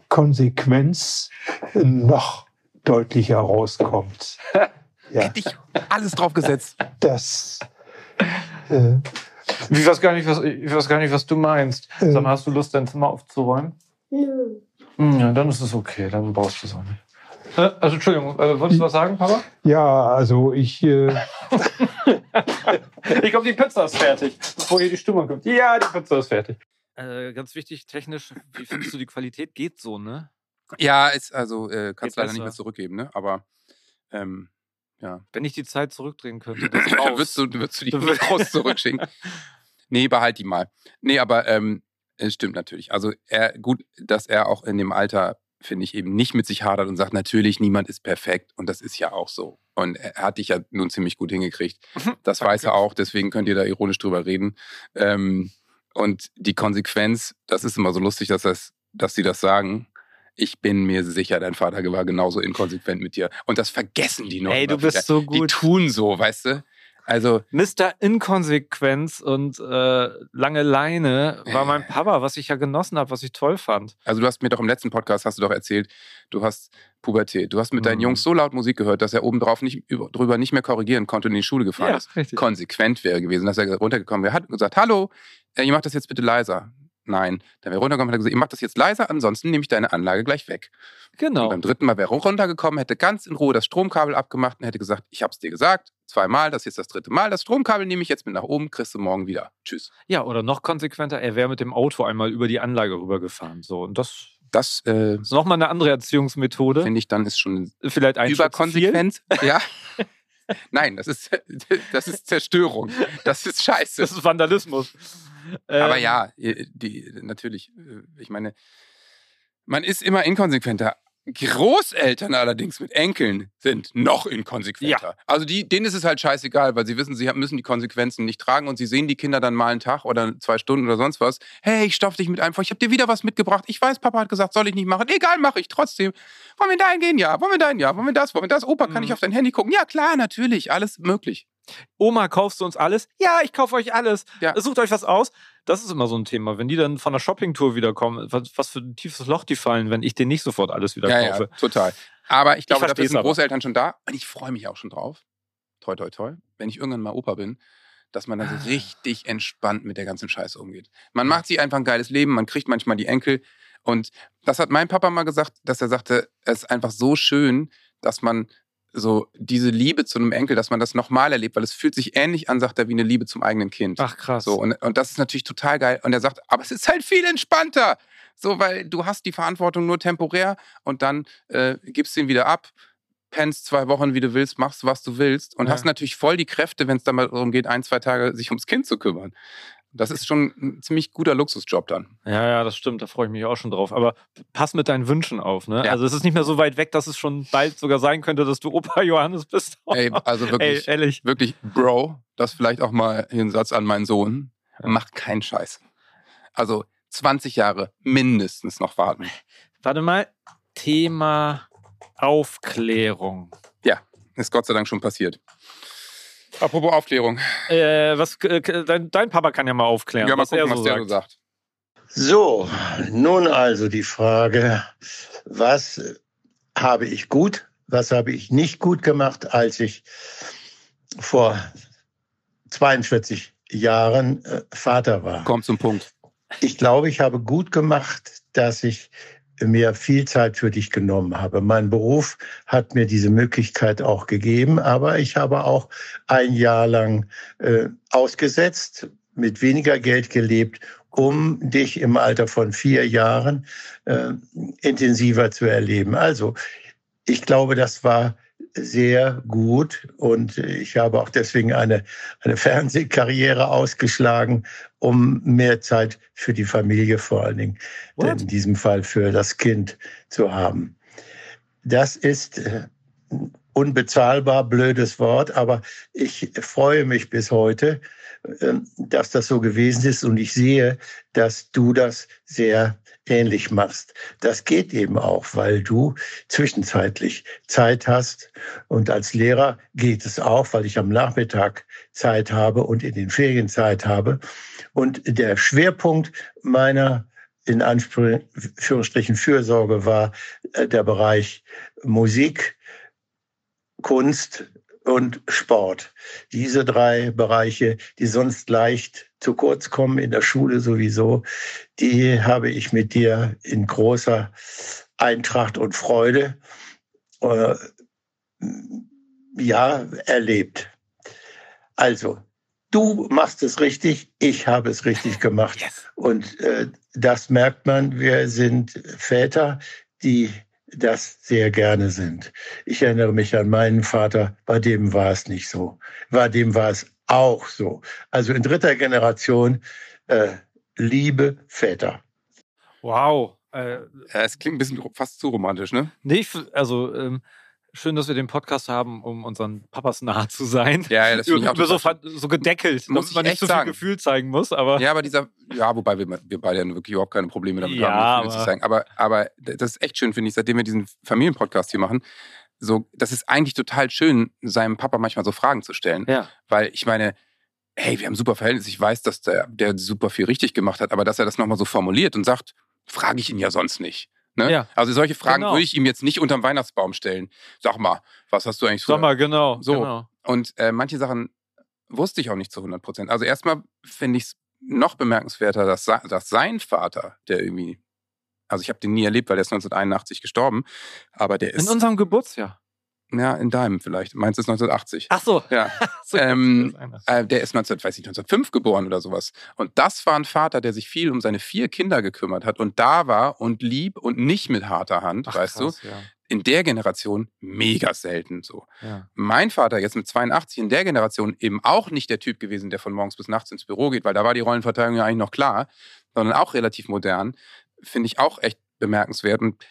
Konsequenz noch deutlicher rauskommt. Ja, Hätte ich alles drauf gesetzt. das. Äh, Ich weiß gar nicht, was, ich weiß gar nicht, was du meinst. Äh. Sag mal, hast du Lust, dein Zimmer aufzuräumen? Nö. Hm, Ja, dann ist es okay, dann brauchst du es auch nicht. Äh, Also, Entschuldigung, äh, wolltest du was sagen, Papa? ja, also ich. Äh, Ich glaube, die Pizza ist fertig, bevor hier die Stimmung kommt. Ja, die Pizza ist fertig. Äh, ganz wichtig, technisch, wie findest du die Qualität? Geht so, ne? Ja, ist also, äh, kannst leider nicht mehr zurückgeben, ne? Aber ähm, ja. Wenn ich die Zeit zurückdrehen könnte, das Dann raus. würdest du, würdest du die Mikros zurückschicken. Nee, behalt die mal. Nee, aber ähm, es stimmt natürlich. Also er, gut, dass er auch in dem Alter, finde ich, eben nicht mit sich hadert und sagt, natürlich, niemand ist perfekt. Und das ist ja auch so. Und er hat dich ja nun ziemlich gut hingekriegt. Das weiß er auch, deswegen könnt ihr da ironisch drüber reden. Ähm, und die Konsequenz, das ist immer so lustig, dass, das, dass sie das sagen. Ich bin mir sicher, dein Vater war genauso inkonsequent mit dir. Und das vergessen die noch. Ey, du bist wieder. so Die gut. tun so, weißt du? Also, Mr. Inkonsequenz und äh, lange Leine war mein Papa, was ich ja genossen habe, was ich toll fand. Also du hast mir doch im letzten Podcast hast du doch erzählt, du hast Pubertät. Du hast mit deinen Mhm. Jungs so laut Musik gehört, dass er obendrauf nicht über, drüber nicht mehr korrigieren konnte und in die Schule gefahren ist. richtig. Konsequent wäre gewesen, dass er runtergekommen wäre, hat gesagt, hallo, äh, ihr macht das jetzt bitte leiser. Nein, dann wäre er runtergekommen und hat gesagt, ihr macht das jetzt leiser, ansonsten nehme ich deine Anlage gleich weg. Und Genau. beim dritten Mal wäre er runtergekommen, hätte ganz in Ruhe das Stromkabel abgemacht und hätte gesagt, ich hab's dir gesagt, zweimal, das ist jetzt das dritte Mal, das Stromkabel nehme ich jetzt mit nach oben, kriegst du morgen wieder. Tschüss. Ja, oder noch konsequenter, er wäre mit dem Auto einmal über die Anlage rübergefahren. So, und das Das äh, Das ist nochmal eine andere Erziehungsmethode. finde ich dann ist schon Vielleicht ein überkonsequent. Ja. Nein, das ist, das ist Zerstörung. Das ist scheiße. Das ist Vandalismus. Aber Ähm, ja, die, natürlich, äh, ich meine, man ist immer inkonsequenter. Großeltern allerdings mit Enkeln sind noch inkonsequenter. Also die, denen ist es halt scheißegal, weil sie wissen, sie müssen die Konsequenzen nicht tragen und sie sehen die Kinder dann mal einen Tag oder zwei Stunden oder sonst was. Hey, ich stopf dich mit einem vor, ich habe dir wieder was mitgebracht. Ich weiß, Papa hat gesagt, soll ich nicht machen. Egal, mache ich trotzdem. Wollen wir dahin gehen? Ja. Wollen wir dahin? Ja. Wollen wir das? Wollen wir das? Opa, kann Mhm. ich auf dein Handy gucken? Ja, klar, natürlich. Alles möglich. Oma, kaufst du uns alles? Ja, ich kaufe euch alles. Ja. Sucht euch was aus. Das ist immer so ein Thema. Wenn die dann von der Shoppingtour wiederkommen, was, was für ein tiefes Loch die fallen, wenn ich denen nicht sofort alles wieder Ja, kaufe. ja, total. Aber ich glaube, dafür versteh's sind aber. Großeltern schon da und ich freue mich auch schon drauf. Toi, toi, toi. Wenn ich irgendwann mal Opa bin, dass man dann Ah. so richtig entspannt mit der ganzen Scheiße umgeht. Man macht sich einfach ein geiles Leben, man kriegt manchmal die Enkel. Und das hat mein Papa mal gesagt, dass er sagte, es ist einfach so schön, dass man so diese Liebe zu einem Enkel, dass man das nochmal erlebt, weil es fühlt sich ähnlich an, sagt er, wie eine Liebe zum eigenen Kind. Ach krass. So, und, und das ist natürlich total geil. Und er sagt, aber es ist halt viel entspannter. So, weil du hast die Verantwortung nur temporär und dann äh, gibst du ihn wieder ab, pennst zwei Wochen, wie du willst, machst, was du willst und Ja. hast natürlich voll die Kräfte, wenn es dann mal darum geht, ein, zwei Tage sich ums Kind zu kümmern. Das ist schon ein ziemlich guter Luxusjob dann. Ja, ja, das stimmt. Da freue ich mich auch schon drauf. Aber pass mit deinen Wünschen auf. Ne? Ja. Also es ist nicht mehr so weit weg, dass es schon bald sogar sein könnte, dass du Opa Johannes bist. Ey, also Ey, wirklich, ehrlich. wirklich, Bro, das vielleicht auch mal hier ein Satz an meinen Sohn. Macht keinen Scheiß. Also 20 Jahre mindestens noch warten. Warte mal. Thema Aufklärung. Ist Gott sei Dank schon passiert. Apropos Aufklärung. Äh, was, äh, dein, dein Papa kann ja mal aufklären, Ja, mal was er gucken, so was der sagt. so sagt. So, nun also die Frage, was habe ich gut, was habe ich nicht gut gemacht, als ich vor 42 Jahren äh, Vater war. Kommt zum Punkt. Ich glaube, ich habe gut gemacht, dass ich mir viel Zeit für dich genommen habe. Mein Beruf hat mir diese Möglichkeit auch gegeben, aber ich habe auch ein Jahr lang äh, ausgesetzt, mit weniger Geld gelebt, um dich im Alter von vier Jahren äh, intensiver zu erleben. Also ich glaube, das war sehr gut und ich habe auch deswegen eine, eine Fernsehkarriere ausgeschlagen, um mehr Zeit für die Familie vor allen Dingen, What? in diesem Fall für das Kind zu haben. Das ist äh, unbezahlbar, blödes Wort, aber ich freue mich bis heute, dass das so gewesen ist und ich sehe, dass du das sehr ähnlich machst. Das geht eben auch, weil du zwischenzeitlich Zeit hast und als Lehrer geht es auch, weil ich am Nachmittag Zeit habe und in den Ferien Zeit habe. Und der Schwerpunkt meiner in Anführungsstrichen Fürsorge war äh, der Bereich Musik, Kunst und Sport. Diese drei Bereiche, die sonst leicht zu kurz kommen in der Schule sowieso, die habe ich mit dir in großer Eintracht und Freude äh, ja erlebt. Also, du machst es richtig, ich habe es richtig gemacht. Yes. Und äh, das merkt man, wir sind Väter, die das sehr gerne sind. Ich erinnere mich an meinen Vater, bei dem war es nicht so. Bei dem war es auch so. Also in dritter Generation äh, liebe Väter. Wow. Äh, Ja, es klingt ein bisschen fast zu romantisch, ne? nee, also ähm, schön, dass wir den Podcast haben, um unseren Papas nahe zu sein. Ja, ja, das finde ich auch so, so gedeckelt, Muss damit ich man nicht so viel sagen. Gefühl zeigen muss, aber Ja, aber dieser, ja, wobei wir, wir beide ja wirklich überhaupt keine Probleme damit Ja, haben, das aber- zu sagen. Aber, aber das ist echt schön, finde ich, seitdem wir diesen Familienpodcast hier machen. So, das ist eigentlich total schön, seinem Papa manchmal so Fragen zu stellen. ja. Weil ich meine, hey, wir haben super Verhältnis. Ich weiß, dass der, der super viel richtig gemacht hat, aber dass er das nochmal so formuliert und sagt, frage ich ihn ja sonst nicht. Ne? Ja. Also solche Fragen Genau. würde ich ihm jetzt nicht unterm Weihnachtsbaum stellen. Sag mal, was hast du eigentlich früher Sag mal, genau. So. genau. und äh, manche Sachen wusste ich auch nicht zu 100 Prozent. Also erstmal finde ich es noch bemerkenswerter, dass, dass sein Vater, der irgendwie, also ich habe den nie erlebt, weil der ist 1981 gestorben, aber der In ist, unserem Geburtsjahr. Ja, in deinem vielleicht. Meins ist 1980. Ach so. Ja. so Ähm. Äh, der ist 19, weiß ich, 1905 geboren oder sowas. Und das war ein Vater, der sich viel um seine vier Kinder gekümmert hat und da war und lieb und nicht mit harter Hand, Ach, weißt krass, du. Ja. In der Generation mega selten so. Ja. Mein Vater jetzt mit 82 in der Generation eben auch nicht der Typ gewesen, der von morgens bis nachts ins Büro geht, weil da war die Rollenverteilung ja eigentlich noch klar, sondern auch relativ modern, finde ich auch echt bemerkenswert. Und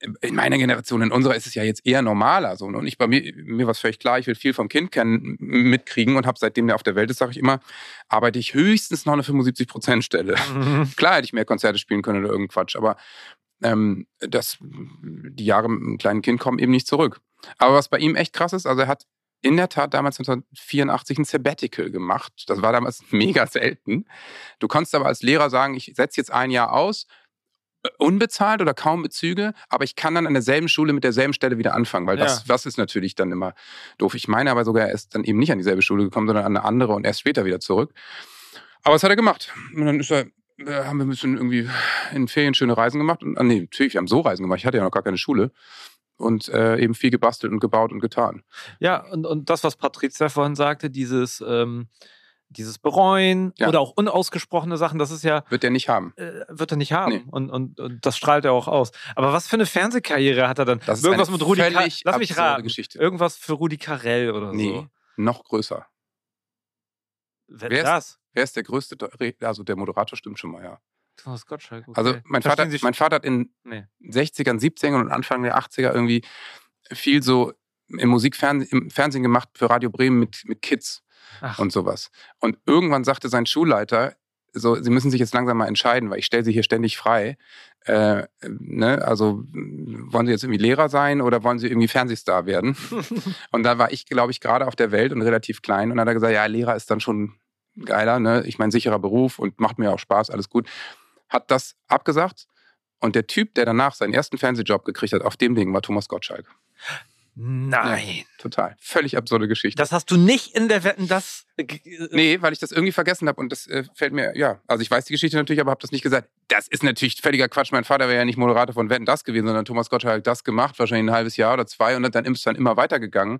in meiner Generation, in unserer ist es ja jetzt eher normaler. So. Und ich bei mir, mir war es völlig klar, ich will viel vom Kind kennen, mitkriegen und habe seitdem der auf der Welt ist, sage ich immer, arbeite ich höchstens noch eine 75-Prozent-Stelle. Mhm. Klar hätte ich mehr Konzerte spielen können oder irgendein Quatsch, aber ähm, das, die Jahre mit einem kleinen Kind kommen eben nicht zurück. Aber was bei ihm echt krass ist, also er hat in der Tat damals 1984 ein Sabbatical gemacht. Das war damals mega selten. Du konntest aber als Lehrer sagen, ich setze jetzt ein Jahr aus, unbezahlt oder kaum Bezüge, aber ich kann dann an derselben Schule mit derselben Stelle wieder anfangen, weil das, Ja. das ist natürlich dann immer doof. Ich meine aber sogar, er ist dann eben nicht an dieselbe Schule gekommen, sondern an eine andere und erst später wieder zurück. Aber was hat er gemacht? Und dann ist er, äh, haben wir ein bisschen irgendwie in Ferien schöne Reisen gemacht. Und, ah, nee, natürlich, wir haben so Reisen gemacht. Ich hatte ja noch gar keine Schule. Und äh, eben viel gebastelt und gebaut und getan. Ja, und, und das, was Patricia vorhin sagte, dieses, ähm, dieses Bereuen Ja. oder auch unausgesprochene Sachen, das ist ja, Wird er nicht haben. äh, wird er nicht haben. Nee. Und, und, und das strahlt er auch aus. Aber was für eine Fernsehkarriere hat er dann? Das ist Irgendwas eine mit Rudi völlig Lass mich raten. Geschichte. Irgendwas für Rudi Carell oder Nee, so. noch größer. Wer, Wer ist- das? Wer ist der größte? Also der Moderator stimmt schon mal, ja. Thomas Gottschalk. Okay. Also mein Vater, Verstehen mein Vater hat in Nee. 60ern, 70ern und Anfang der 80er irgendwie viel so im Musikfernsehen im Fernsehen gemacht für Radio Bremen mit, mit Kids Ach, und sowas. Und irgendwann sagte sein Schulleiter, so, sie müssen sich jetzt langsam mal entscheiden, weil ich stelle sie hier ständig frei. Äh, ne? Also mh, wollen sie jetzt irgendwie Lehrer sein oder wollen sie irgendwie Fernsehstar werden? und da war ich, glaube ich, gerade auf der Welt und relativ klein und dann hat er gesagt, ja, Lehrer ist dann schon geiler, ne? Ich meine, sicherer Beruf und macht mir auch Spaß, alles gut. Hat das abgesagt und der Typ, der danach seinen ersten Fernsehjob gekriegt hat, auf dem Ding war Thomas Gottschalk. Nein. Total. Völlig absurde Geschichte. Das hast du nicht in der Wetten, das. äh, g- Nee, weil ich das irgendwie vergessen habe und das äh, fällt mir, ja, also ich weiß die Geschichte natürlich, aber habe das nicht gesagt. Das ist natürlich völliger Quatsch. Mein Vater wäre ja nicht Moderator von Wetten das gewesen, sondern Thomas Gottschalk hat das gemacht, wahrscheinlich ein halbes Jahr oder zwei und dann ist es dann immer weitergegangen.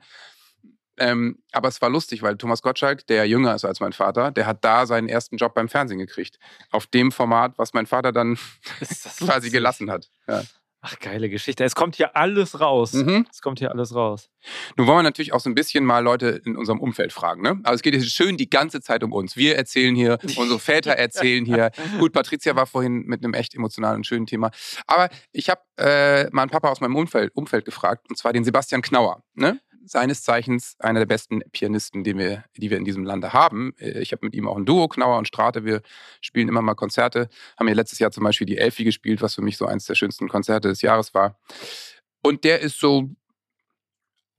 Ähm, aber es war lustig, weil Thomas Gottschalk, der jünger ist als mein Vater, der hat da seinen ersten Job beim Fernsehen gekriegt. Auf dem Format, was mein Vater dann quasi gelassen hat. Ja. Ach, geile Geschichte. Es kommt hier alles raus. Mhm. Es kommt hier alles raus. Nun wollen wir natürlich auch so ein bisschen mal Leute in unserem Umfeld fragen. Ne? Also es geht jetzt schön die ganze Zeit um uns. Wir erzählen hier, unsere Väter erzählen hier. Gut, Patricia war vorhin mit einem echt emotionalen und schönen Thema. Aber ich habe äh, meinen Papa aus meinem Umfeld, Umfeld gefragt, und zwar den Sebastian Knauer. Ne? Seines Zeichens einer der besten Pianisten, den wir, die wir in diesem Lande haben. Äh, Ich habe mit ihm auch ein Duo, Knauer und Strate. Wir spielen immer mal Konzerte. Haben ja letztes Jahr zum Beispiel die Elfi gespielt, was für mich so eins der schönsten Konzerte des Jahres war. Und der ist so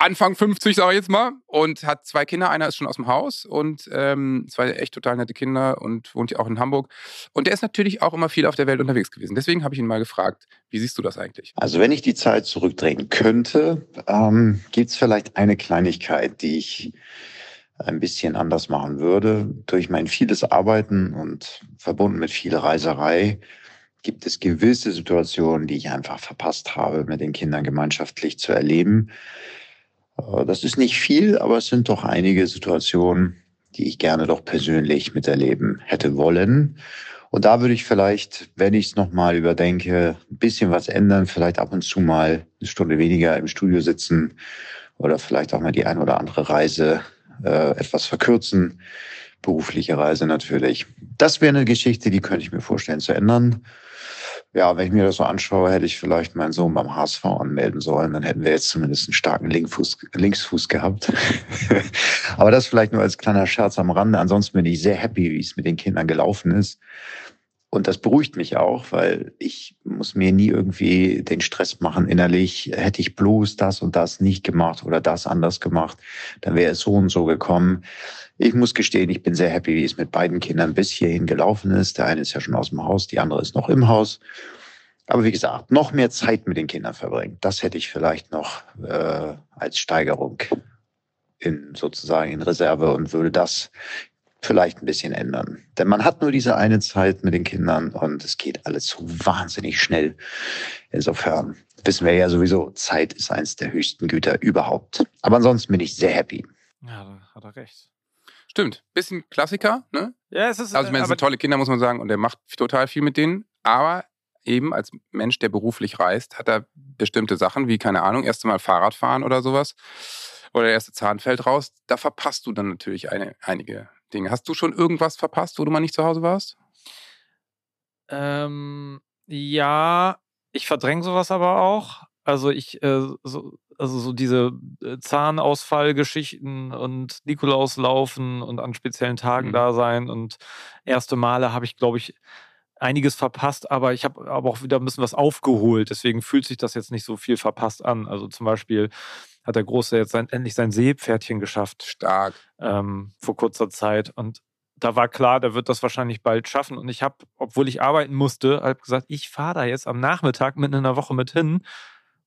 Anfang 50, sage ich jetzt mal, und hat zwei Kinder. Einer ist schon aus dem Haus und ähm, zwei echt total nette Kinder und wohnt ja auch in Hamburg. Und der ist natürlich auch immer viel auf der Welt unterwegs gewesen. Deswegen habe ich ihn mal gefragt, wie siehst du das eigentlich? Also wenn ich die Zeit zurückdrehen könnte, ähm, gibt es vielleicht eine Kleinigkeit, die ich ein bisschen anders machen würde. Durch mein vieles Arbeiten und verbunden mit viel Reiserei gibt es gewisse Situationen, die ich einfach verpasst habe, mit den Kindern gemeinschaftlich zu erleben. Äh, Das ist nicht viel, aber es sind doch einige Situationen, die ich gerne doch persönlich miterleben hätte wollen. Und da würde ich vielleicht, wenn ich es nochmal überdenke, ein bisschen was ändern, vielleicht ab und zu mal eine Stunde weniger im Studio sitzen oder vielleicht auch mal die ein oder andere Reise äh, etwas verkürzen. Berufliche Reise natürlich. Das wäre eine Geschichte, die könnte ich mir vorstellen zu ändern. Ja, wenn ich mir das so anschaue, hätte ich vielleicht meinen Sohn beim HSV anmelden sollen. Dann hätten wir jetzt zumindest einen starken Linkfuß, Linksfuß gehabt. Aber das vielleicht nur als kleiner Scherz am Rande. Ansonsten bin ich sehr happy, wie es mit den Kindern gelaufen ist. Und das beruhigt mich auch, weil ich muss mir nie irgendwie den Stress machen innerlich. Hätte ich bloß das und das nicht gemacht oder das anders gemacht, dann wäre es so und so gekommen. Ich muss gestehen, ich bin sehr happy, wie es mit beiden Kindern bis hierhin gelaufen ist. Der eine ist ja schon aus dem Haus, die andere ist noch im Haus. Aber wie gesagt, noch mehr Zeit mit den Kindern verbringen. Das hätte ich vielleicht noch äh, als Steigerung in sozusagen in Reserve und würde das vielleicht ein bisschen ändern. Denn man hat nur diese eine Zeit mit den Kindern und es geht alles so wahnsinnig schnell. Insofern wissen wir ja sowieso, Zeit ist eines der höchsten Güter überhaupt. Aber ansonsten bin ich sehr happy. Ja, da hat er recht. Stimmt. Bisschen Klassiker, ne? Ja, es ist. Also, ich meine, es sind tolle Kinder, muss man sagen, und er macht total viel mit denen. Aber eben als Mensch, der beruflich reist, hat er bestimmte Sachen, wie, keine Ahnung, erste Mal Fahrrad fahren oder sowas. Oder der erste Zahn fällt raus. Da verpasst du dann natürlich eine, einige Dinge. Hast du schon irgendwas verpasst, wo du mal nicht zu Hause warst? Ähm, ja, ich verdränge sowas aber auch. Also ich, äh, so, also so diese äh, Zahnausfallgeschichten und Nikolauslaufen und an speziellen Tagen Mhm. da sein und erste Male habe ich, glaube ich, einiges verpasst, aber ich habe aber auch wieder ein bisschen was aufgeholt. Deswegen fühlt sich das jetzt nicht so viel verpasst an. Also zum Beispiel hat der Große jetzt sein, endlich sein Seepferdchen geschafft Stark. ähm, vor kurzer Zeit. Und da war klar, der wird das wahrscheinlich bald schaffen. Und ich habe, obwohl ich arbeiten musste, halt gesagt, ich fahre da jetzt am Nachmittag mitten in der Woche mit hin,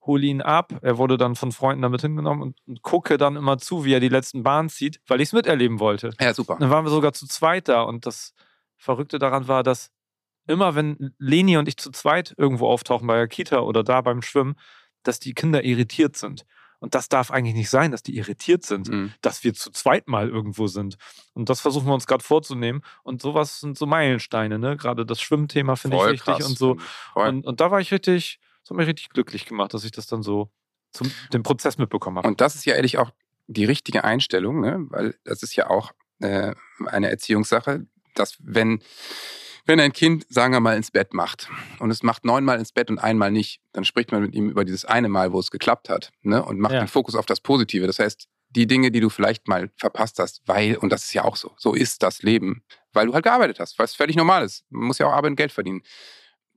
hole ihn ab. Er wurde dann von Freunden damit hingenommen und, und gucke dann immer zu, wie er die letzten Bahnen zieht, weil ich es miterleben wollte. Ja, super. Dann waren wir sogar zu zweit da. Und das Verrückte daran war, dass immer, wenn Leni und ich zu zweit irgendwo auftauchen bei der Kita oder da beim Schwimmen, dass die Kinder irritiert sind. Und das darf eigentlich nicht sein, dass die irritiert sind Mhm. dass wir zu zweit mal irgendwo sind. Und das versuchen wir uns gerade vorzunehmen. Und sowas sind so Meilensteine, ne? Gerade das Schwimmthema finde ich Voll wichtig krass, und so. Und, und da war ich richtig, das hat mich richtig glücklich gemacht, dass ich das dann so zum den Prozess mitbekommen habe. Und das ist ja ehrlich auch die richtige Einstellung, ne? weil das ist ja auch äh, eine Erziehungssache, dass wenn, wenn ein Kind, sagen wir mal, ins Bett macht und es macht neunmal ins Bett und einmal nicht, dann spricht man mit ihm über dieses eine Mal, wo es geklappt hat ne? und macht Ja. den Fokus auf das Positive. Das heißt, die Dinge, die du vielleicht mal verpasst hast, weil, und das ist ja auch so, so ist das Leben, weil du halt gearbeitet hast, weil es völlig normal ist. Man muss ja auch arbeiten, Geld verdienen.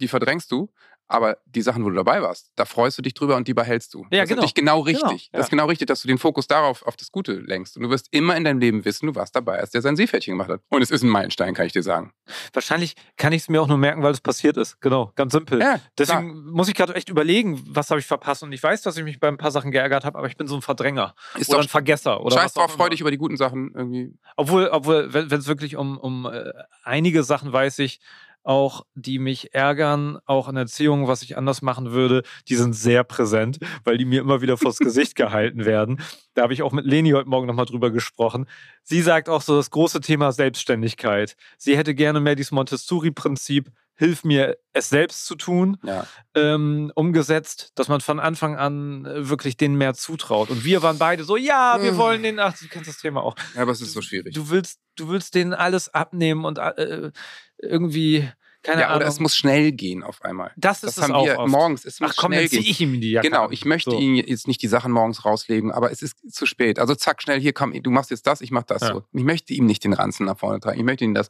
Die verdrängst du, aber die Sachen, wo du dabei warst, da freust du dich drüber und die behältst du. Ja, das genau. ist natürlich genau richtig. Genau, Das ja. ist genau richtig, dass du den Fokus darauf, auf das Gute lenkst. Und du wirst immer in deinem Leben wissen, du warst dabei, als der sein Seepferdchen gemacht hat. Und es ist ein Meilenstein, kann ich dir sagen. Wahrscheinlich kann ich es mir auch nur merken, weil es passiert ist. Genau, ganz simpel. Ja, Deswegen muss ich gerade echt überlegen, was habe ich verpasst. Und ich weiß, dass ich mich bei ein paar Sachen geärgert habe, aber ich bin so ein Verdränger Ist oder doch ein Vergesser. Oder Scheiß drauf, freu dich über die guten Sachen irgendwie. Obwohl, obwohl, wenn es wirklich um, um äh, einige Sachen weiß ich, auch die mich ärgern, auch in Erziehung, was ich anders machen würde, die sind sehr präsent, weil die mir immer wieder vors Gesicht gehalten werden. Da habe ich auch mit Leni heute Morgen nochmal drüber gesprochen. Sie sagt auch so das große Thema Selbstständigkeit. Sie hätte gerne mehr dieses Montessori-Prinzip, hilf mir, es selbst zu tun, Ja. ähm, umgesetzt, dass man von Anfang an äh, wirklich denen mehr zutraut. Und wir waren beide so, ja, wir Mm. wollen den, ach, du kennst das Thema auch. ja, aber es ist so schwierig. Du willst, du willst denen alles abnehmen und äh, irgendwie, keine ja, Ahnung. oder es muss schnell gehen auf einmal. das Das ist es haben auch wir oft. morgens. Es muss Ach komm, schnell dann zieh gehen. ich ihm die Jacke Genau, ich möchte So. Ihnen jetzt nicht die Sachen morgens rauslegen, aber es ist zu spät. Also zack, schnell, hier komm, du machst jetzt das, ich mach das Ja. so. Ich möchte ihm nicht den Ranzen nach vorne tragen, ich möchte ihm das.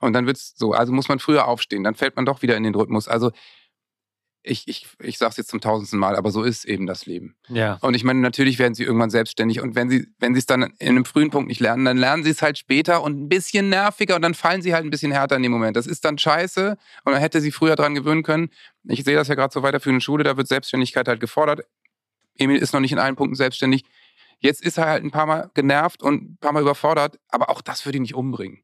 Und dann wird's so, also muss man früher aufstehen, dann fällt man doch wieder in den Rhythmus. Also ich, ich, ich sag's jetzt zum tausendsten Mal, aber so ist eben das Leben. Ja. Und ich meine, natürlich werden sie irgendwann selbstständig und wenn sie, wenn sie es dann in einem frühen Punkt nicht lernen, dann lernen sie es halt später und ein bisschen nerviger und dann fallen sie halt ein bisschen härter in dem Moment. Das ist dann scheiße und man hätte sie früher dran gewöhnen können. Ich sehe das ja gerade so weiterführenden Schule, da wird Selbstständigkeit halt gefordert. Emil ist noch nicht in allen Punkten selbstständig. Jetzt ist er halt ein paar Mal genervt und ein paar Mal überfordert, aber auch das würde ihn nicht umbringen.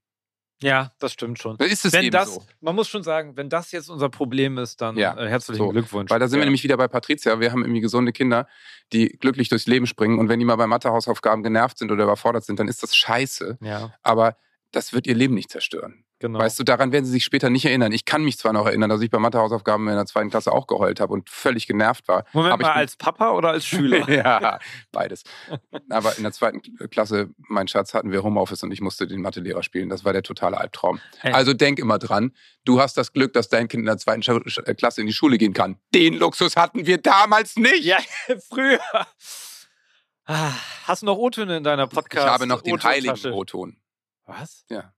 Ja, das stimmt schon. Da ist es Wenn eben das, so. man muss schon sagen, wenn das jetzt unser Problem ist, dann Ja, äh, herzlichen so. Glückwunsch. Weil da sind wir ja. nämlich wieder bei Patricia. Wir haben irgendwie gesunde Kinder, die glücklich durchs Leben springen und wenn die mal bei Mathehausaufgaben genervt sind oder überfordert sind, dann ist das scheiße. Ja, Aber das wird ihr Leben nicht zerstören. Genau. Weißt du, daran werden sie sich später nicht erinnern. Ich kann mich zwar noch erinnern, dass ich bei Mathehausaufgaben in der zweiten Klasse auch geheult habe und völlig genervt war. Moment aber ich mal, als Papa oder als Schüler? ja, beides. Aber in der zweiten Klasse, mein Schatz, hatten wir Homeoffice und ich musste den Mathelehrer spielen. Das war der totale Albtraum. Ey. Also denk immer dran, du hast das Glück, dass dein Kind in der zweiten Sch- Klasse in die Schule gehen kann. Den Luxus hatten wir damals nicht. ja, früher. Ah, Hast du noch O-Töne in deiner ich Podcast? habe noch den heiligen? O-Ton. Was? Ja.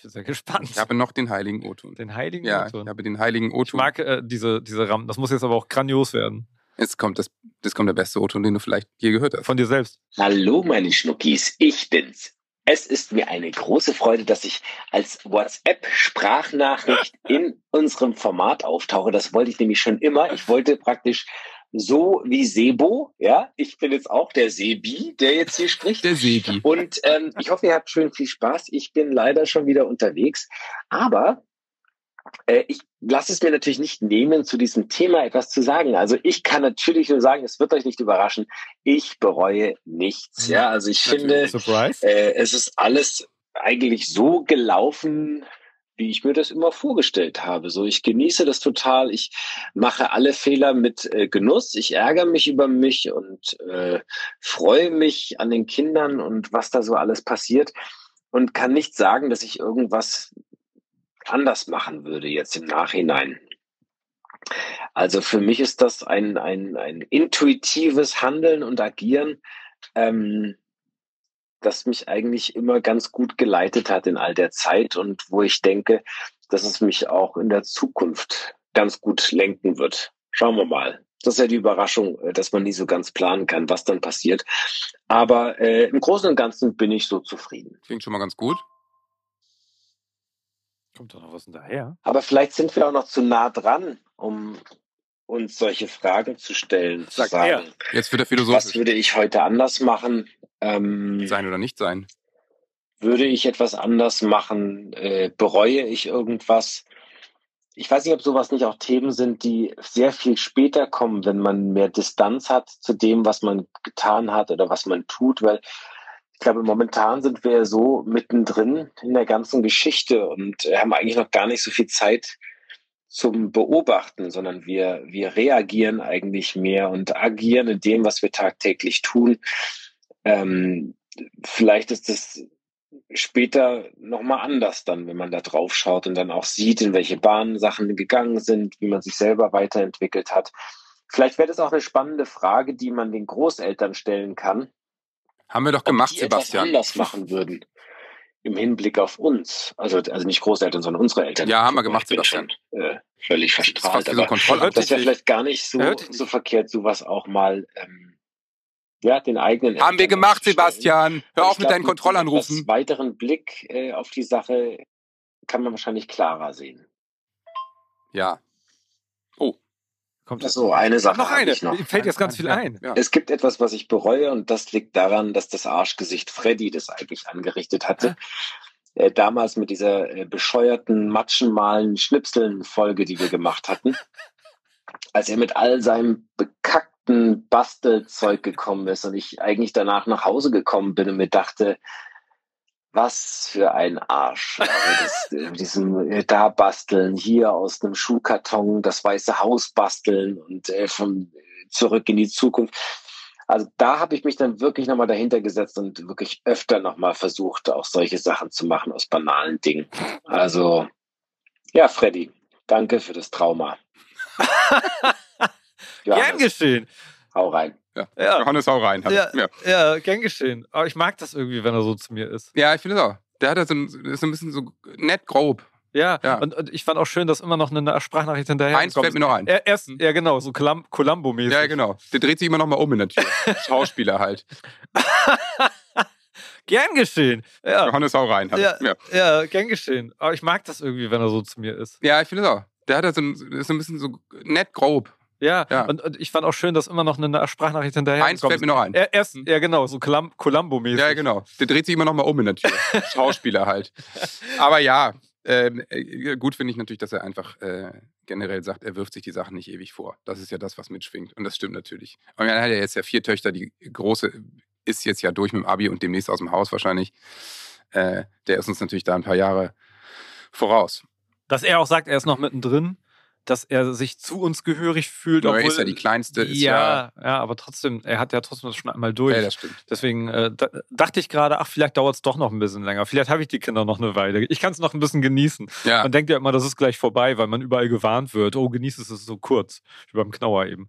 Ich bin sehr gespannt. Ich habe noch den heiligen O-Ton. den heiligen Ja, O-Ton. ich habe den heiligen Ich O-Ton. mag äh, diese, diese Rampen. Das muss jetzt aber auch grandios werden. Jetzt kommt das, das kommt der beste O-Ton, den du vielleicht je gehört hast. Von dir selbst. Hallo meine Schnuckis, ich bin's. Es ist mir eine große Freude, dass ich als WhatsApp-Sprachnachricht in unserem Format auftauche. Das wollte ich nämlich schon immer. Ich wollte praktisch so wie Sebo. Ja, ich bin jetzt auch der Sebi, der jetzt hier spricht. Der Sebi. Und ähm, ich hoffe, ihr habt schön viel Spaß. Ich bin leider schon wieder unterwegs, aber äh, ich lasse es mir natürlich nicht nehmen, zu diesem Thema etwas zu sagen. Also ich kann natürlich nur sagen, es wird euch nicht überraschen, ich bereue nichts. Ja, also ich finde, Surprise. äh, es ist alles eigentlich so gelaufen, wie ich mir das immer vorgestellt habe. So, ich genieße das total. Ich mache alle Fehler mit äh, Genuss. Ich ärgere mich über mich und äh, freue mich an den Kindern und was da so alles passiert und kann nicht sagen, dass ich irgendwas anders machen würde jetzt im Nachhinein. Also für mich ist das ein, ein, ein intuitives Handeln und Agieren, ähm, das mich eigentlich immer ganz gut geleitet hat in all der Zeit und wo ich denke, dass es mich auch in der Zukunft ganz gut lenken wird. Schauen wir mal. Das ist ja die Überraschung, äh, dass man nie so ganz planen kann, was dann passiert. Aber äh, im Großen und Ganzen bin ich so zufrieden. Klingt schon mal ganz gut. Kommt doch noch was hinterher. Aber vielleicht sind wir auch noch zu nah dran, um uns solche Fragen zu stellen, zu Sagt er. sagen, Jetzt wird er was philosophisch. würde ich heute anders machen? Ähm, Sein oder nicht sein. würde ich etwas anders machen? Äh, bereue ich irgendwas? Ich weiß nicht, ob sowas nicht auch Themen sind, die sehr viel später kommen, wenn man mehr Distanz hat zu dem, was man getan hat oder was man tut, weil ich glaube, momentan sind wir so mittendrin in der ganzen Geschichte und haben eigentlich noch gar nicht so viel Zeit zum Beobachten, sondern wir, wir reagieren eigentlich mehr und agieren in dem, was wir tagtäglich tun. Ähm, vielleicht ist es später nochmal anders dann, wenn man da drauf schaut und dann auch sieht, in welche Bahnen Sachen gegangen sind, wie man sich selber weiterentwickelt hat. Vielleicht wäre das auch eine spannende Frage, die man den Großeltern stellen kann, Haben wir doch gemacht, Sebastian. anders machen würden im Hinblick auf uns. Also, also nicht Großeltern, sondern unsere Eltern. Ja, haben wir gemacht, ich bin Sebastian. schon äh, völlig Das ist verstrahlt. fast wie so Aber das wäre vielleicht gar nicht so, so verkehrt, sowas auch mal ähm, ja, den eigenen Haben wir Eltern gemacht. Sebastian. Hör auf mit glaub, deinen Kontrollanrufen. Mit weiteren Blick äh, auf die Sache kann man wahrscheinlich klarer sehen. Ja. Kommt Ach so, eine Sache noch eine. ich noch. Mir fällt jetzt ganz viel Ja, ein. Ja. Es gibt etwas, was ich bereue und das liegt daran, dass das Arschgesicht Freddy das eigentlich angerichtet hatte. Äh, damals mit dieser äh, bescheuerten Matschenmalen Schnipseln Folge, die wir gemacht hatten. Als er mit all seinem bekackten Bastelzeug gekommen ist und ich eigentlich danach nach Hause gekommen bin und mir dachte, was für ein Arsch. Also das, äh, diesem äh, da basteln, hier aus einem Schuhkarton das Weiße Haus basteln und äh, von äh, zurück in die Zukunft. Also da habe ich mich dann wirklich nochmal dahinter gesetzt und wirklich öfter nochmal versucht, auch solche Sachen zu machen aus banalen Dingen. Also ja, Freddy, danke für das Trauma. Gern geschehen. hau rein. Ja. Ja. Johannes, hau rein. Ja, Ja. ja, gern geschehen. Aber ich mag das irgendwie, wenn er so zu mir ist. ja, ich finde es auch. Der hat ja so ein, ist so ein bisschen so nett grob. Ja, Ja. Und, und ich fand auch schön, dass immer noch eine Sprachnachricht hinterher Eins gekommen fällt mir noch ein. Er, erst, ja, genau, so Colum- Columbo-mäßig. Ja, genau. Der dreht sich immer noch mal um in der Tür. Schauspieler halt. Gern geschehen. Ja, Johannes, hau rein. ja, Ja. ja. gern geschehen. Aber ich mag das irgendwie, wenn er so zu mir ist. ja, ich finde es auch. Der hat ja so ein, ist so ein bisschen so nett grob. Ja, Ja. Und, und ich fand auch schön, dass immer noch eine Sprachnachricht hinterher Eins gekommen fällt mir noch ein. Er, erst, ja, genau, so Colum- Columbo-mäßig. Ja, genau. Der dreht sich immer noch mal um in der Tür. Schauspieler halt. Aber ja, ähm, äh, gut finde ich natürlich, dass er einfach äh, generell sagt, er wirft sich die Sachen nicht ewig vor. Das ist ja das, was mitschwingt. Und das stimmt natürlich. Und er hat ja jetzt ja vier Töchter. Die große ist jetzt ja durch mit dem Abi und demnächst aus dem Haus wahrscheinlich. Äh, der ist uns natürlich da ein paar Jahre voraus. Dass er auch sagt, er ist noch mittendrin, dass er sich zu uns gehörig fühlt. Nur er obwohl, ist ja die kleinste. Ist ja, ja, ja, aber trotzdem, er hat ja trotzdem das schon einmal durch. ja, das stimmt. Deswegen äh, da, dachte ich gerade, ach, vielleicht dauert es doch noch ein bisschen länger. Vielleicht habe ich die Kinder noch eine Weile. Ich kann es noch ein bisschen genießen. Ja. Man denkt ja immer, das ist gleich vorbei, weil man überall gewarnt wird. Oh, genieß es, es ist so kurz. Wie beim Knauer eben.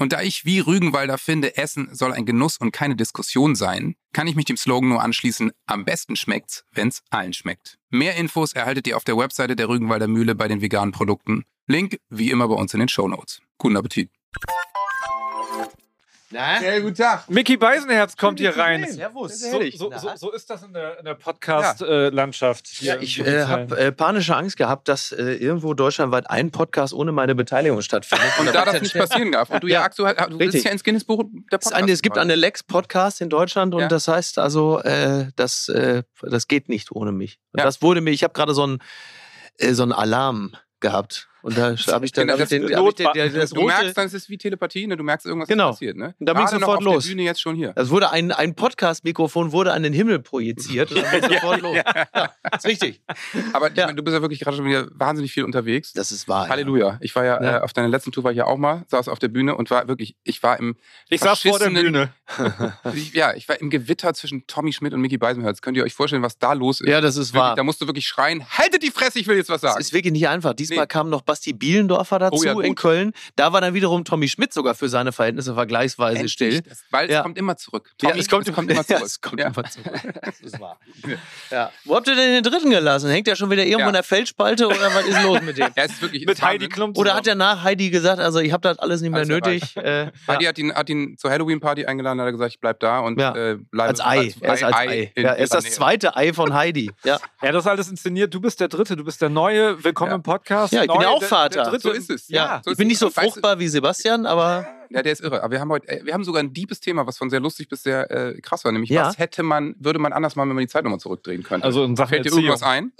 Und da ich wie Rügenwalder finde, Essen soll ein Genuss und keine Diskussion sein, kann ich mich dem Slogan nur anschließen, am besten schmeckt's, wenn's allen schmeckt. Mehr Infos erhaltet ihr auf der Webseite der Rügenwalder Mühle bei den veganen Produkten. Link wie immer bei uns in den Shownotes. Guten Appetit. Na? Ja, guten Tag. Mickey Beisenherz kommt hier rein. Servus. So, so, so, so ist das in der, der Podcast-Landschaft. Ja, ich äh, habe äh, panische Angst gehabt, dass äh, irgendwo deutschlandweit ein Podcast ohne meine Beteiligung stattfindet. Und da war das nicht passieren darf. Und du ja, Ja, aktuell, du richtig. bist ja ins Guinness-Buch der Es, ist eine, es gibt eine Lex-Podcast in Deutschland und Ja. das heißt also, äh, das, äh, das geht nicht ohne mich. Und Ja. Das wurde mir, ich habe gerade so einen äh, so einen Alarm gehabt und da habe ich dann Genau, hab ich das den, hab ich den, das Du merkst dann, es ist wie Telepathie, ne? du merkst irgendwas Genau. passiert. Ne? Und da bin ich sofort los. Bühne jetzt schon hier. das wurde ein, ein Podcast-Mikrofon wurde an den Himmel projiziert und dann sofort los. Ja, ist richtig. Aber Ja. meine, du bist ja wirklich gerade schon wieder wahnsinnig viel unterwegs. Das ist wahr. ja. Halleluja. Ich war ja. Äh, auf deiner letzten Tour war ich ja auch mal, saß auf der Bühne und war wirklich, ich war im Ich saß vor der Bühne. ja, ich war im Gewitter zwischen Tommy Schmidt und Mickey Beisenherz. Könnt ihr euch vorstellen, was da los ist? Ja, das ist Wirklich, wahr. Da musst du wirklich schreien, haltet die Fresse, ich will jetzt was Das sagen. ist wirklich nicht einfach. Diesmal Nee. kam noch Basti Bielendorfer dazu Oh ja, in. Köln. Da war dann wiederum Tommy Schmidt sogar für seine Verhältnisse vergleichsweise Endlich. still. Das, weil Ja. es kommt immer zurück. Ja, Tommy, es kommt, immer Ja, zurück. es kommt Ja. immer zurück. Das ist wahr. Ja. Wo habt ihr denn den dritten gelassen? Hängt der schon wieder irgendwo Ja. in der Feldspalte oder was ist los mit dem? Ja, es ist wirklich Mit es Heidi. Klum Oder hat er nach Heidi gesagt, also ich habe das alles nicht mehr Alles nötig? Äh, Heidi ja. hat ihn, hat ihn zur Halloween-Party eingeladen, hat er gesagt, ich bleib da und Ja. äh, bleibe Als Ei. Er ist als Ei. in Ja, er ist das zweite Ei von Heidi. Ja. Ja, das ist alles inszeniert. Du bist der Dritte, du bist der Neue. Willkommen Ja. im Podcast. Ja, ich bin ja auch der- Vater. Der Dritte. So ist es. Ja, so ich ist bin es. nicht so fruchtbar wie Sebastian, aber Ja, der ist irre. Aber wir haben heute, wir haben sogar ein deepes Thema, was von sehr lustig bis sehr äh, krass war. Nämlich, Ja. was hätte man, würde man anders machen, wenn man die Zeit nochmal zurückdrehen könnte? Also in Sachen Fällt dir Erziehung. irgendwas ein?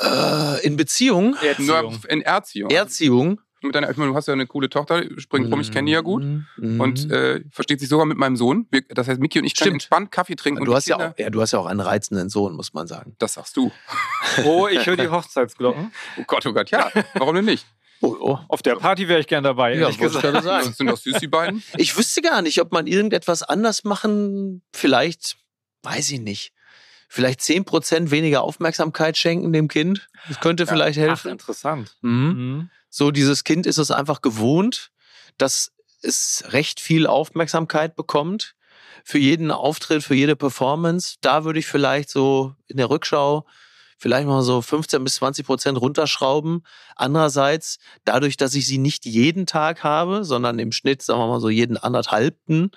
äh, in Beziehung, Nur Erziehung. in Erziehung. Erziehung. Mit deiner, ich meine, du hast ja eine coole Tochter, springt rum, ich kenne die ja gut. Mhm. Und äh, versteht sich sogar mit meinem Sohn. Wir, das heißt, Miki und ich können Stimmt. entspannt Kaffee trinken. du und hast die ja Kinder, auch, ja, du hast ja auch einen reizenden Sohn, muss man sagen. Das sagst du. Oh, ich höre die Hochzeitsglocken. Oh Gott, oh Gott, ja. Warum denn nicht? Oh, oh. Auf der Party wäre ich gern dabei, Ja, ich gerade sagen. Das sind doch süß, die beiden. Ich wüsste gar nicht, ob man irgendetwas anders machen, vielleicht, weiß ich nicht, vielleicht 10% weniger Aufmerksamkeit schenken dem Kind. Das könnte vielleicht Ach, helfen. interessant. Mhm. Mhm. So, dieses Kind ist es einfach gewohnt, dass es recht viel Aufmerksamkeit bekommt. Für jeden Auftritt, für jede Performance. Da würde ich vielleicht so in der Rückschau vielleicht mal so 15 bis 20 Prozent runterschrauben. Andererseits, dadurch, dass ich sie nicht jeden Tag habe, sondern im Schnitt, sagen wir mal so jeden anderthalbten,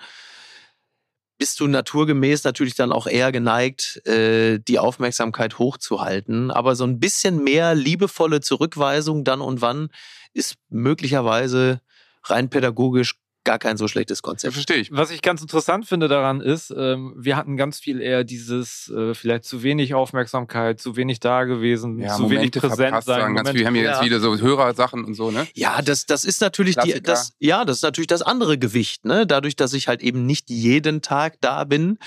bist du naturgemäß natürlich dann auch eher geneigt, äh, die Aufmerksamkeit hochzuhalten. Aber so ein bisschen mehr liebevolle Zurückweisung dann und wann ist möglicherweise rein pädagogisch gar kein so schlechtes Konzept. verstehe ich. Was ich ganz interessant finde daran ist, ähm, wir hatten ganz viel eher dieses äh, vielleicht zu wenig Aufmerksamkeit, zu wenig da gewesen, Ja, zu Momente wenig präsent sein. sagen ganz Momente- viele, haben hier Ja. ganz viele so Hörersachen und so, ne? Ja, das, das ist natürlich die, das, ja, das ist natürlich das andere Gewicht, ne? Dadurch, dass ich halt eben nicht jeden Tag da bin,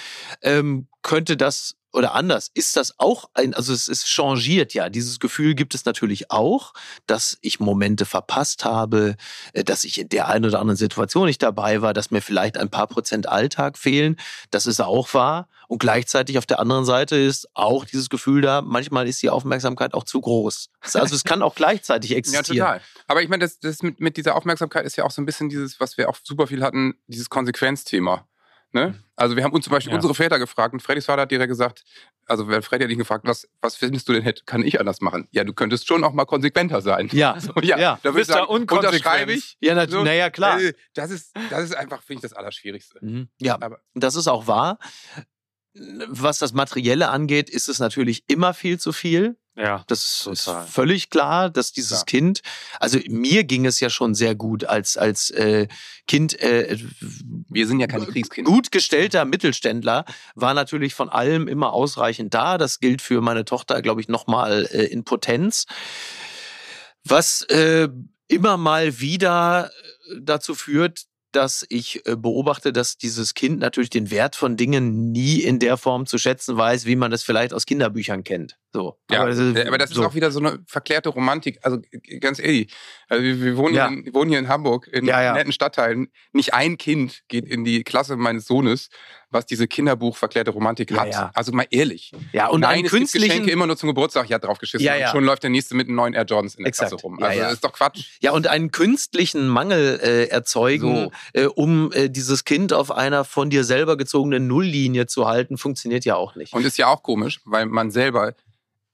ähm, könnte das oder anders ist das auch ein, also es ist changiert ja. Dieses Gefühl gibt es natürlich auch, dass ich Momente verpasst habe, äh, dass ich in der einen oder anderen Situation nicht dabei war, dass mir vielleicht ein paar Prozent Alltag fehlen. Das ist auch wahr. Und gleichzeitig auf der anderen Seite ist auch dieses Gefühl da, manchmal ist die Aufmerksamkeit auch zu groß. Also es kann auch gleichzeitig Ja, existieren. total. Aber ich meine, das, das mit, mit dieser Aufmerksamkeit ist ja auch so ein bisschen dieses, was wir auch super viel hatten, dieses Konsequenzthema. Ne? Also wir haben uns zum Beispiel Ja. unsere Väter gefragt und Freddys Vater hat direkt gesagt, also wenn Freddy hat ihn gefragt, was, was findest du denn hätte, kann ich anders machen? Ja, du könntest schon auch mal konsequenter sein. Ja, So, ja, ja. da würde ich sagen, unkonsequent. unterschreibe ich. Ja, nat So, naja, klar. äh, Das ist, das ist einfach, finde ich, das Allerschwierigste. Mhm. Ja, Aber- das ist auch wahr. Was das Materielle angeht, ist es natürlich immer viel zu viel. Ja. Das Total. ist völlig klar, dass dieses Klar. Kind, also mir ging es ja schon sehr gut als, als äh, Kind, äh, Wir sind ja keine Kriegskinder. gut gestellter Mittelständler, war natürlich von allem immer ausreichend da. Das gilt für meine Tochter, glaube ich, nochmal äh, in Potenz. Was äh, immer mal wieder äh, dazu führt, dass ich äh, beobachte, dass dieses Kind natürlich den Wert von Dingen nie in der Form zu schätzen weiß, wie man das vielleicht aus Kinderbüchern kennt. So. Ja, aber, aber, das ist so. auch wieder so eine verklärte Romantik. Also ganz ehrlich, also wir, wir, wohnen Ja. hier in, wir wohnen hier in Hamburg, in Ja, ja. netten Stadtteilen. Nicht ein Kind geht in die Klasse meines Sohnes, was diese Kinderbuch verklärte Romantik hat. Also mal ehrlich. Ja, und Nein, es künstlichen- Geschenke immer nur zum Geburtstag, ja, drauf geschissen. Ja, ja. Und schon läuft der nächste mit einem neuen Air Jordans in der Exakt. Klasse rum. Also das ist doch Quatsch. Ja, und einen künstlichen Mangel äh, erzeugen, äh, um äh, dieses Kind auf einer von dir selber gezogenen Nulllinie zu halten, funktioniert ja auch nicht. Und ist ja auch komisch, weil man selber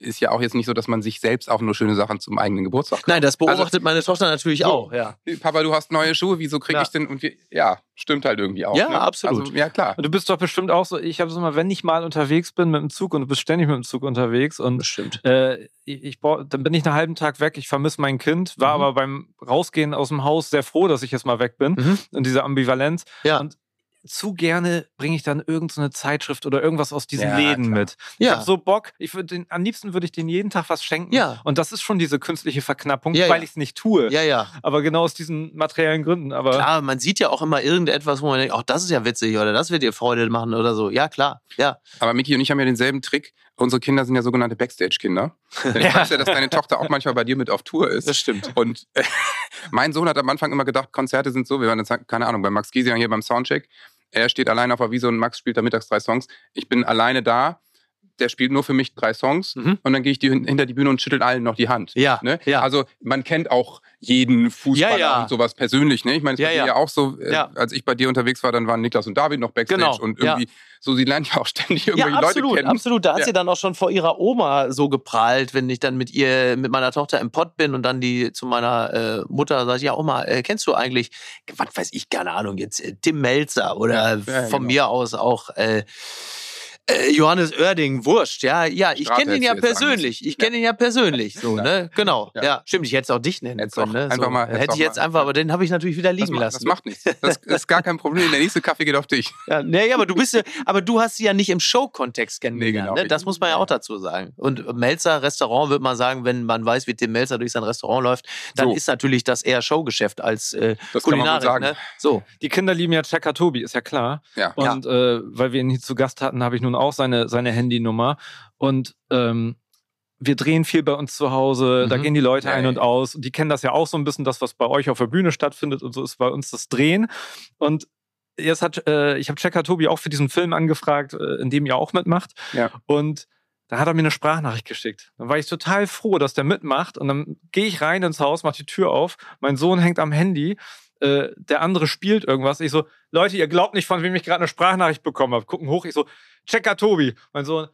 ist ja auch jetzt nicht so, dass man sich selbst auch nur schöne Sachen zum eigenen Geburtstag kauft. Nein, das beobachtet Also- meine Tochter natürlich So. auch, ja. Papa, du hast neue Schuhe, wieso krieg Ja. ich denn? Und wir, ja, stimmt halt irgendwie auch. Ja, ne? absolut. Also, ja, klar. Und du bist doch bestimmt auch so, ich habe es immer, wenn ich mal unterwegs bin mit dem Zug und du bist ständig mit dem Zug unterwegs und Bestimmt. äh, ich, ich brauch, dann bin ich einen halben Tag weg, ich vermisse mein Kind, war Mhm. aber beim Rausgehen aus dem Haus sehr froh, dass ich jetzt mal weg bin Mhm. und diese Ambivalenz. Ja. Und zu gerne bringe ich dann irgendeine Zeitschrift oder irgendwas aus diesen Ja, Läden klar. mit. Ich Ja. habe so Bock, ich würd den, am liebsten würde ich denen jeden Tag was schenken. Ja. Und das ist schon diese künstliche Verknappung, Ja, weil ja. ich es nicht tue. Ja, ja. Aber genau aus diesen materiellen Gründen. Aber Klar, man sieht ja auch immer irgendetwas, wo man denkt, ach, das ist ja witzig oder das wird dir Freude machen oder so. Ja, klar. Ja. Aber Miki und ich haben ja denselben Trick. Unsere Kinder sind ja sogenannte Backstage-Kinder. Ich weiß ja, dass deine Tochter auch manchmal bei dir mit auf Tour ist. Das stimmt. Und äh, mein Sohn hat am Anfang immer gedacht, Konzerte sind so, wir waren jetzt, keine Ahnung, bei Max Giesian hier beim Soundcheck. Er steht alleine auf der Wiese und Max spielt da mittags drei Songs. Ich bin alleine da. Der spielt nur für mich drei Songs Mhm. und dann gehe ich die, hinter die Bühne und schüttel allen noch die Hand. Ja, Ne? ja. Also man kennt auch jeden Fußballer Ja, ja. und sowas persönlich. Ne? Ich meine, es Ja, war ja. ja auch so, äh, als ich bei dir unterwegs war, dann waren Niklas und David noch Backstage Genau, und irgendwie, so sie lernen ja auch ständig irgendwelche absolut, Leute kennen. absolut. Da hat sie dann auch schon vor ihrer Oma so geprahlt, wenn ich dann mit ihr, mit meiner Tochter im Pott bin und dann die zu meiner äh, Mutter sagt, ja Oma, äh, kennst du eigentlich, was weiß ich, keine Ahnung, jetzt äh, Tim Melzer oder von genau. mir aus auch äh, Johannes Oerding, wurscht, ja, ja, ich kenne ihn ja jetzt persönlich, ich kenne ihn ja persönlich, so, ne, genau, ja. Ja. stimmt, ich hätte es auch dich nennen Hättest können, ne, einfach so. mal- hätte ich jetzt mal- einfach, aber den habe ich natürlich wieder Das, liegen ma- lassen. das macht nichts. Das ist gar kein Problem. Der nächste Kaffee geht auf dich. Ja, nee, aber du bist ja, aber du hast sie ja nicht im Show-Kontext kennengelernt. genau. ne? Das muss man ja auch dazu sagen. Und Melzer Restaurant würde man sagen, wenn man weiß, wie Tim Melzer durch sein Restaurant läuft, dann So. ist natürlich das eher Showgeschäft als äh, Das kann man Kulinarik. sagen. Ne? So. die Kinder lieben ja Checker Tobi, ist ja klar. Ja. Und äh, weil wir ihn hier zu Gast hatten, habe ich nun auch seine, seine Handynummer. Und ähm, wir drehen viel bei uns zu Hause, da Mhm. gehen die Leute ein und aus. Und die kennen das ja auch so ein bisschen, das, was bei euch auf der Bühne stattfindet. Und so ist bei uns das Drehen. Und jetzt hat, äh, ich habe Checker Tobi auch für diesen Film angefragt, äh, in dem ihr auch mitmacht. Ja. Und da hat er mir eine Sprachnachricht geschickt. Dann war ich total froh, dass der mitmacht. Und dann gehe ich rein ins Haus, mache die Tür auf. Mein Sohn hängt am Handy. Äh, der andere spielt irgendwas. Ich so, Leute, ihr glaubt nicht, von wem ich gerade eine Sprachnachricht bekommen habe. Gucken hoch. Ich so, Checker Tobi. Mein Sohn,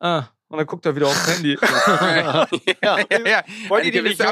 ah. Und dann guckt er wieder aufs Handy. ja, ja, ja. Wollt ihr die nicht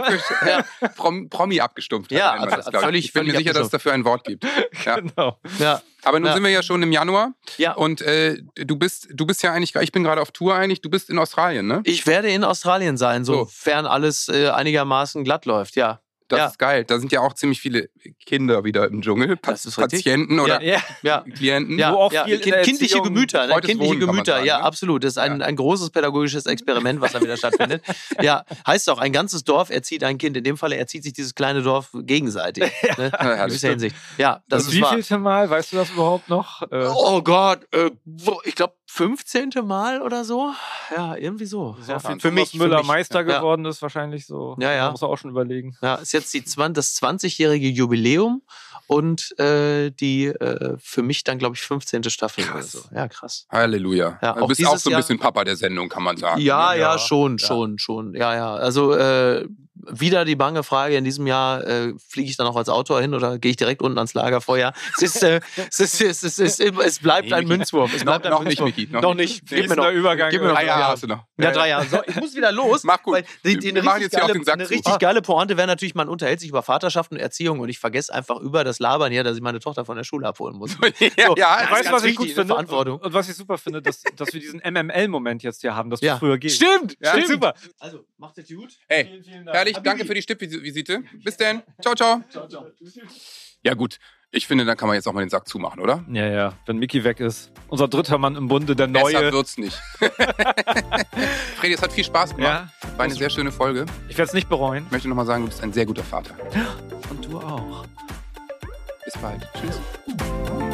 Prom Promi abgestumpft. Ja, man das, ich. völlig- ich bin mir sicher, dass es dafür ein Wort gibt. Ja. genau. Ja. Aber nun Ja. sind wir ja schon im Januar ja. und äh, du bist du bist ja eigentlich, ich bin gerade auf Tour eigentlich, du bist in Australien, ne? Ich werde in Australien sein, So. sofern alles äh, einigermaßen glatt läuft, ja. Das Ja. ist geil. Da sind ja auch ziemlich viele Kinder wieder im Dschungel, Pa- Das ist richtig. Patienten oder Ja, Ja. Klienten. Ja, Wo auch ja. viel in kind, der kindliche Gemüter, ne? kindliche Wohnen, Gemüter, sagen, ja, ne? absolut. Das ist ein, Ja. ein großes pädagogisches Experiment, was da wieder stattfindet. Ja, heißt auch, ein ganzes Dorf erzieht ein Kind. In dem Fall erzieht sich dieses kleine Dorf gegenseitig. Ne? In herrlich. gewisser Hinsicht. Ja, das, Das ist wahr. wievielte Mal, weißt du das überhaupt noch? Äh, Oh Gott, äh, wo, ich glaube 15. Mal oder so. Ja, irgendwie so. so Ja, viel für mich. Müller für mich. Meister Ja. geworden ist, wahrscheinlich so. Ja, ja. Da muss er auch schon überlegen. Ja, ist jetzt die 20, das 20-jährige Jubiläum und äh, die äh, für mich dann, glaube ich, 15. Staffel oder so. Ja, krass. Halleluja. Ja, du auch bist auch so ein Jahr- bisschen Papa der Sendung, kann man sagen. Ja, ne? ja, Ja, schon, ja. schon, schon. Ja, ja. Also äh, wieder die bange Frage, in diesem Jahr äh, fliege ich dann auch als Autor hin oder gehe ich direkt unten ans Lagerfeuer? Es, ist, äh, es, ist, es, ist, es, ist, es bleibt Nee, ein. Münzwurf. Es Noch- bleibt ein noch nicht, Münzwurf. Miki, noch Noch nicht. nicht. Gib mir noch. Übergang. Gib mir noch Drei Jahre Jahr. hast du noch. Ja, drei Jahre. So, ich muss wieder los. Mach gut. Weil die, die, eine richtig, jetzt hier auch geile, eine richtig geile Pointe wäre natürlich, man unterhält sich über Vaterschaft und Erziehung und ich vergesse einfach über das Labern hier, dass ich meine Tochter von der Schule abholen muss. ja, So, ja, das weißt du, was ich gut finde? Verantwortung. Und, und was ich super finde, dass, dass wir diesen MML-Moment jetzt hier haben, dass Ja. früher gehst. Stimmt, Ja, stimmt. super. Also, macht es gut. Ey, Vielen, vielen Dank. herrlich, danke für die Stippvisite. Bis dann. Ciao, ciao. Ja gut, ich finde, dann kann man jetzt auch mal den Sack zumachen, oder? Ja, ja, wenn Mickey weg ist. Unser dritter Mann im Bunde, der Besser neue. wird's nicht. Freddy, es hat viel Spaß gemacht. Ja, War eine sehr schöne Folge. ich werde es nicht bereuen. Ich möchte nochmal sagen, du bist ein sehr guter Vater. Und du auch. Bis bald. Tschüss.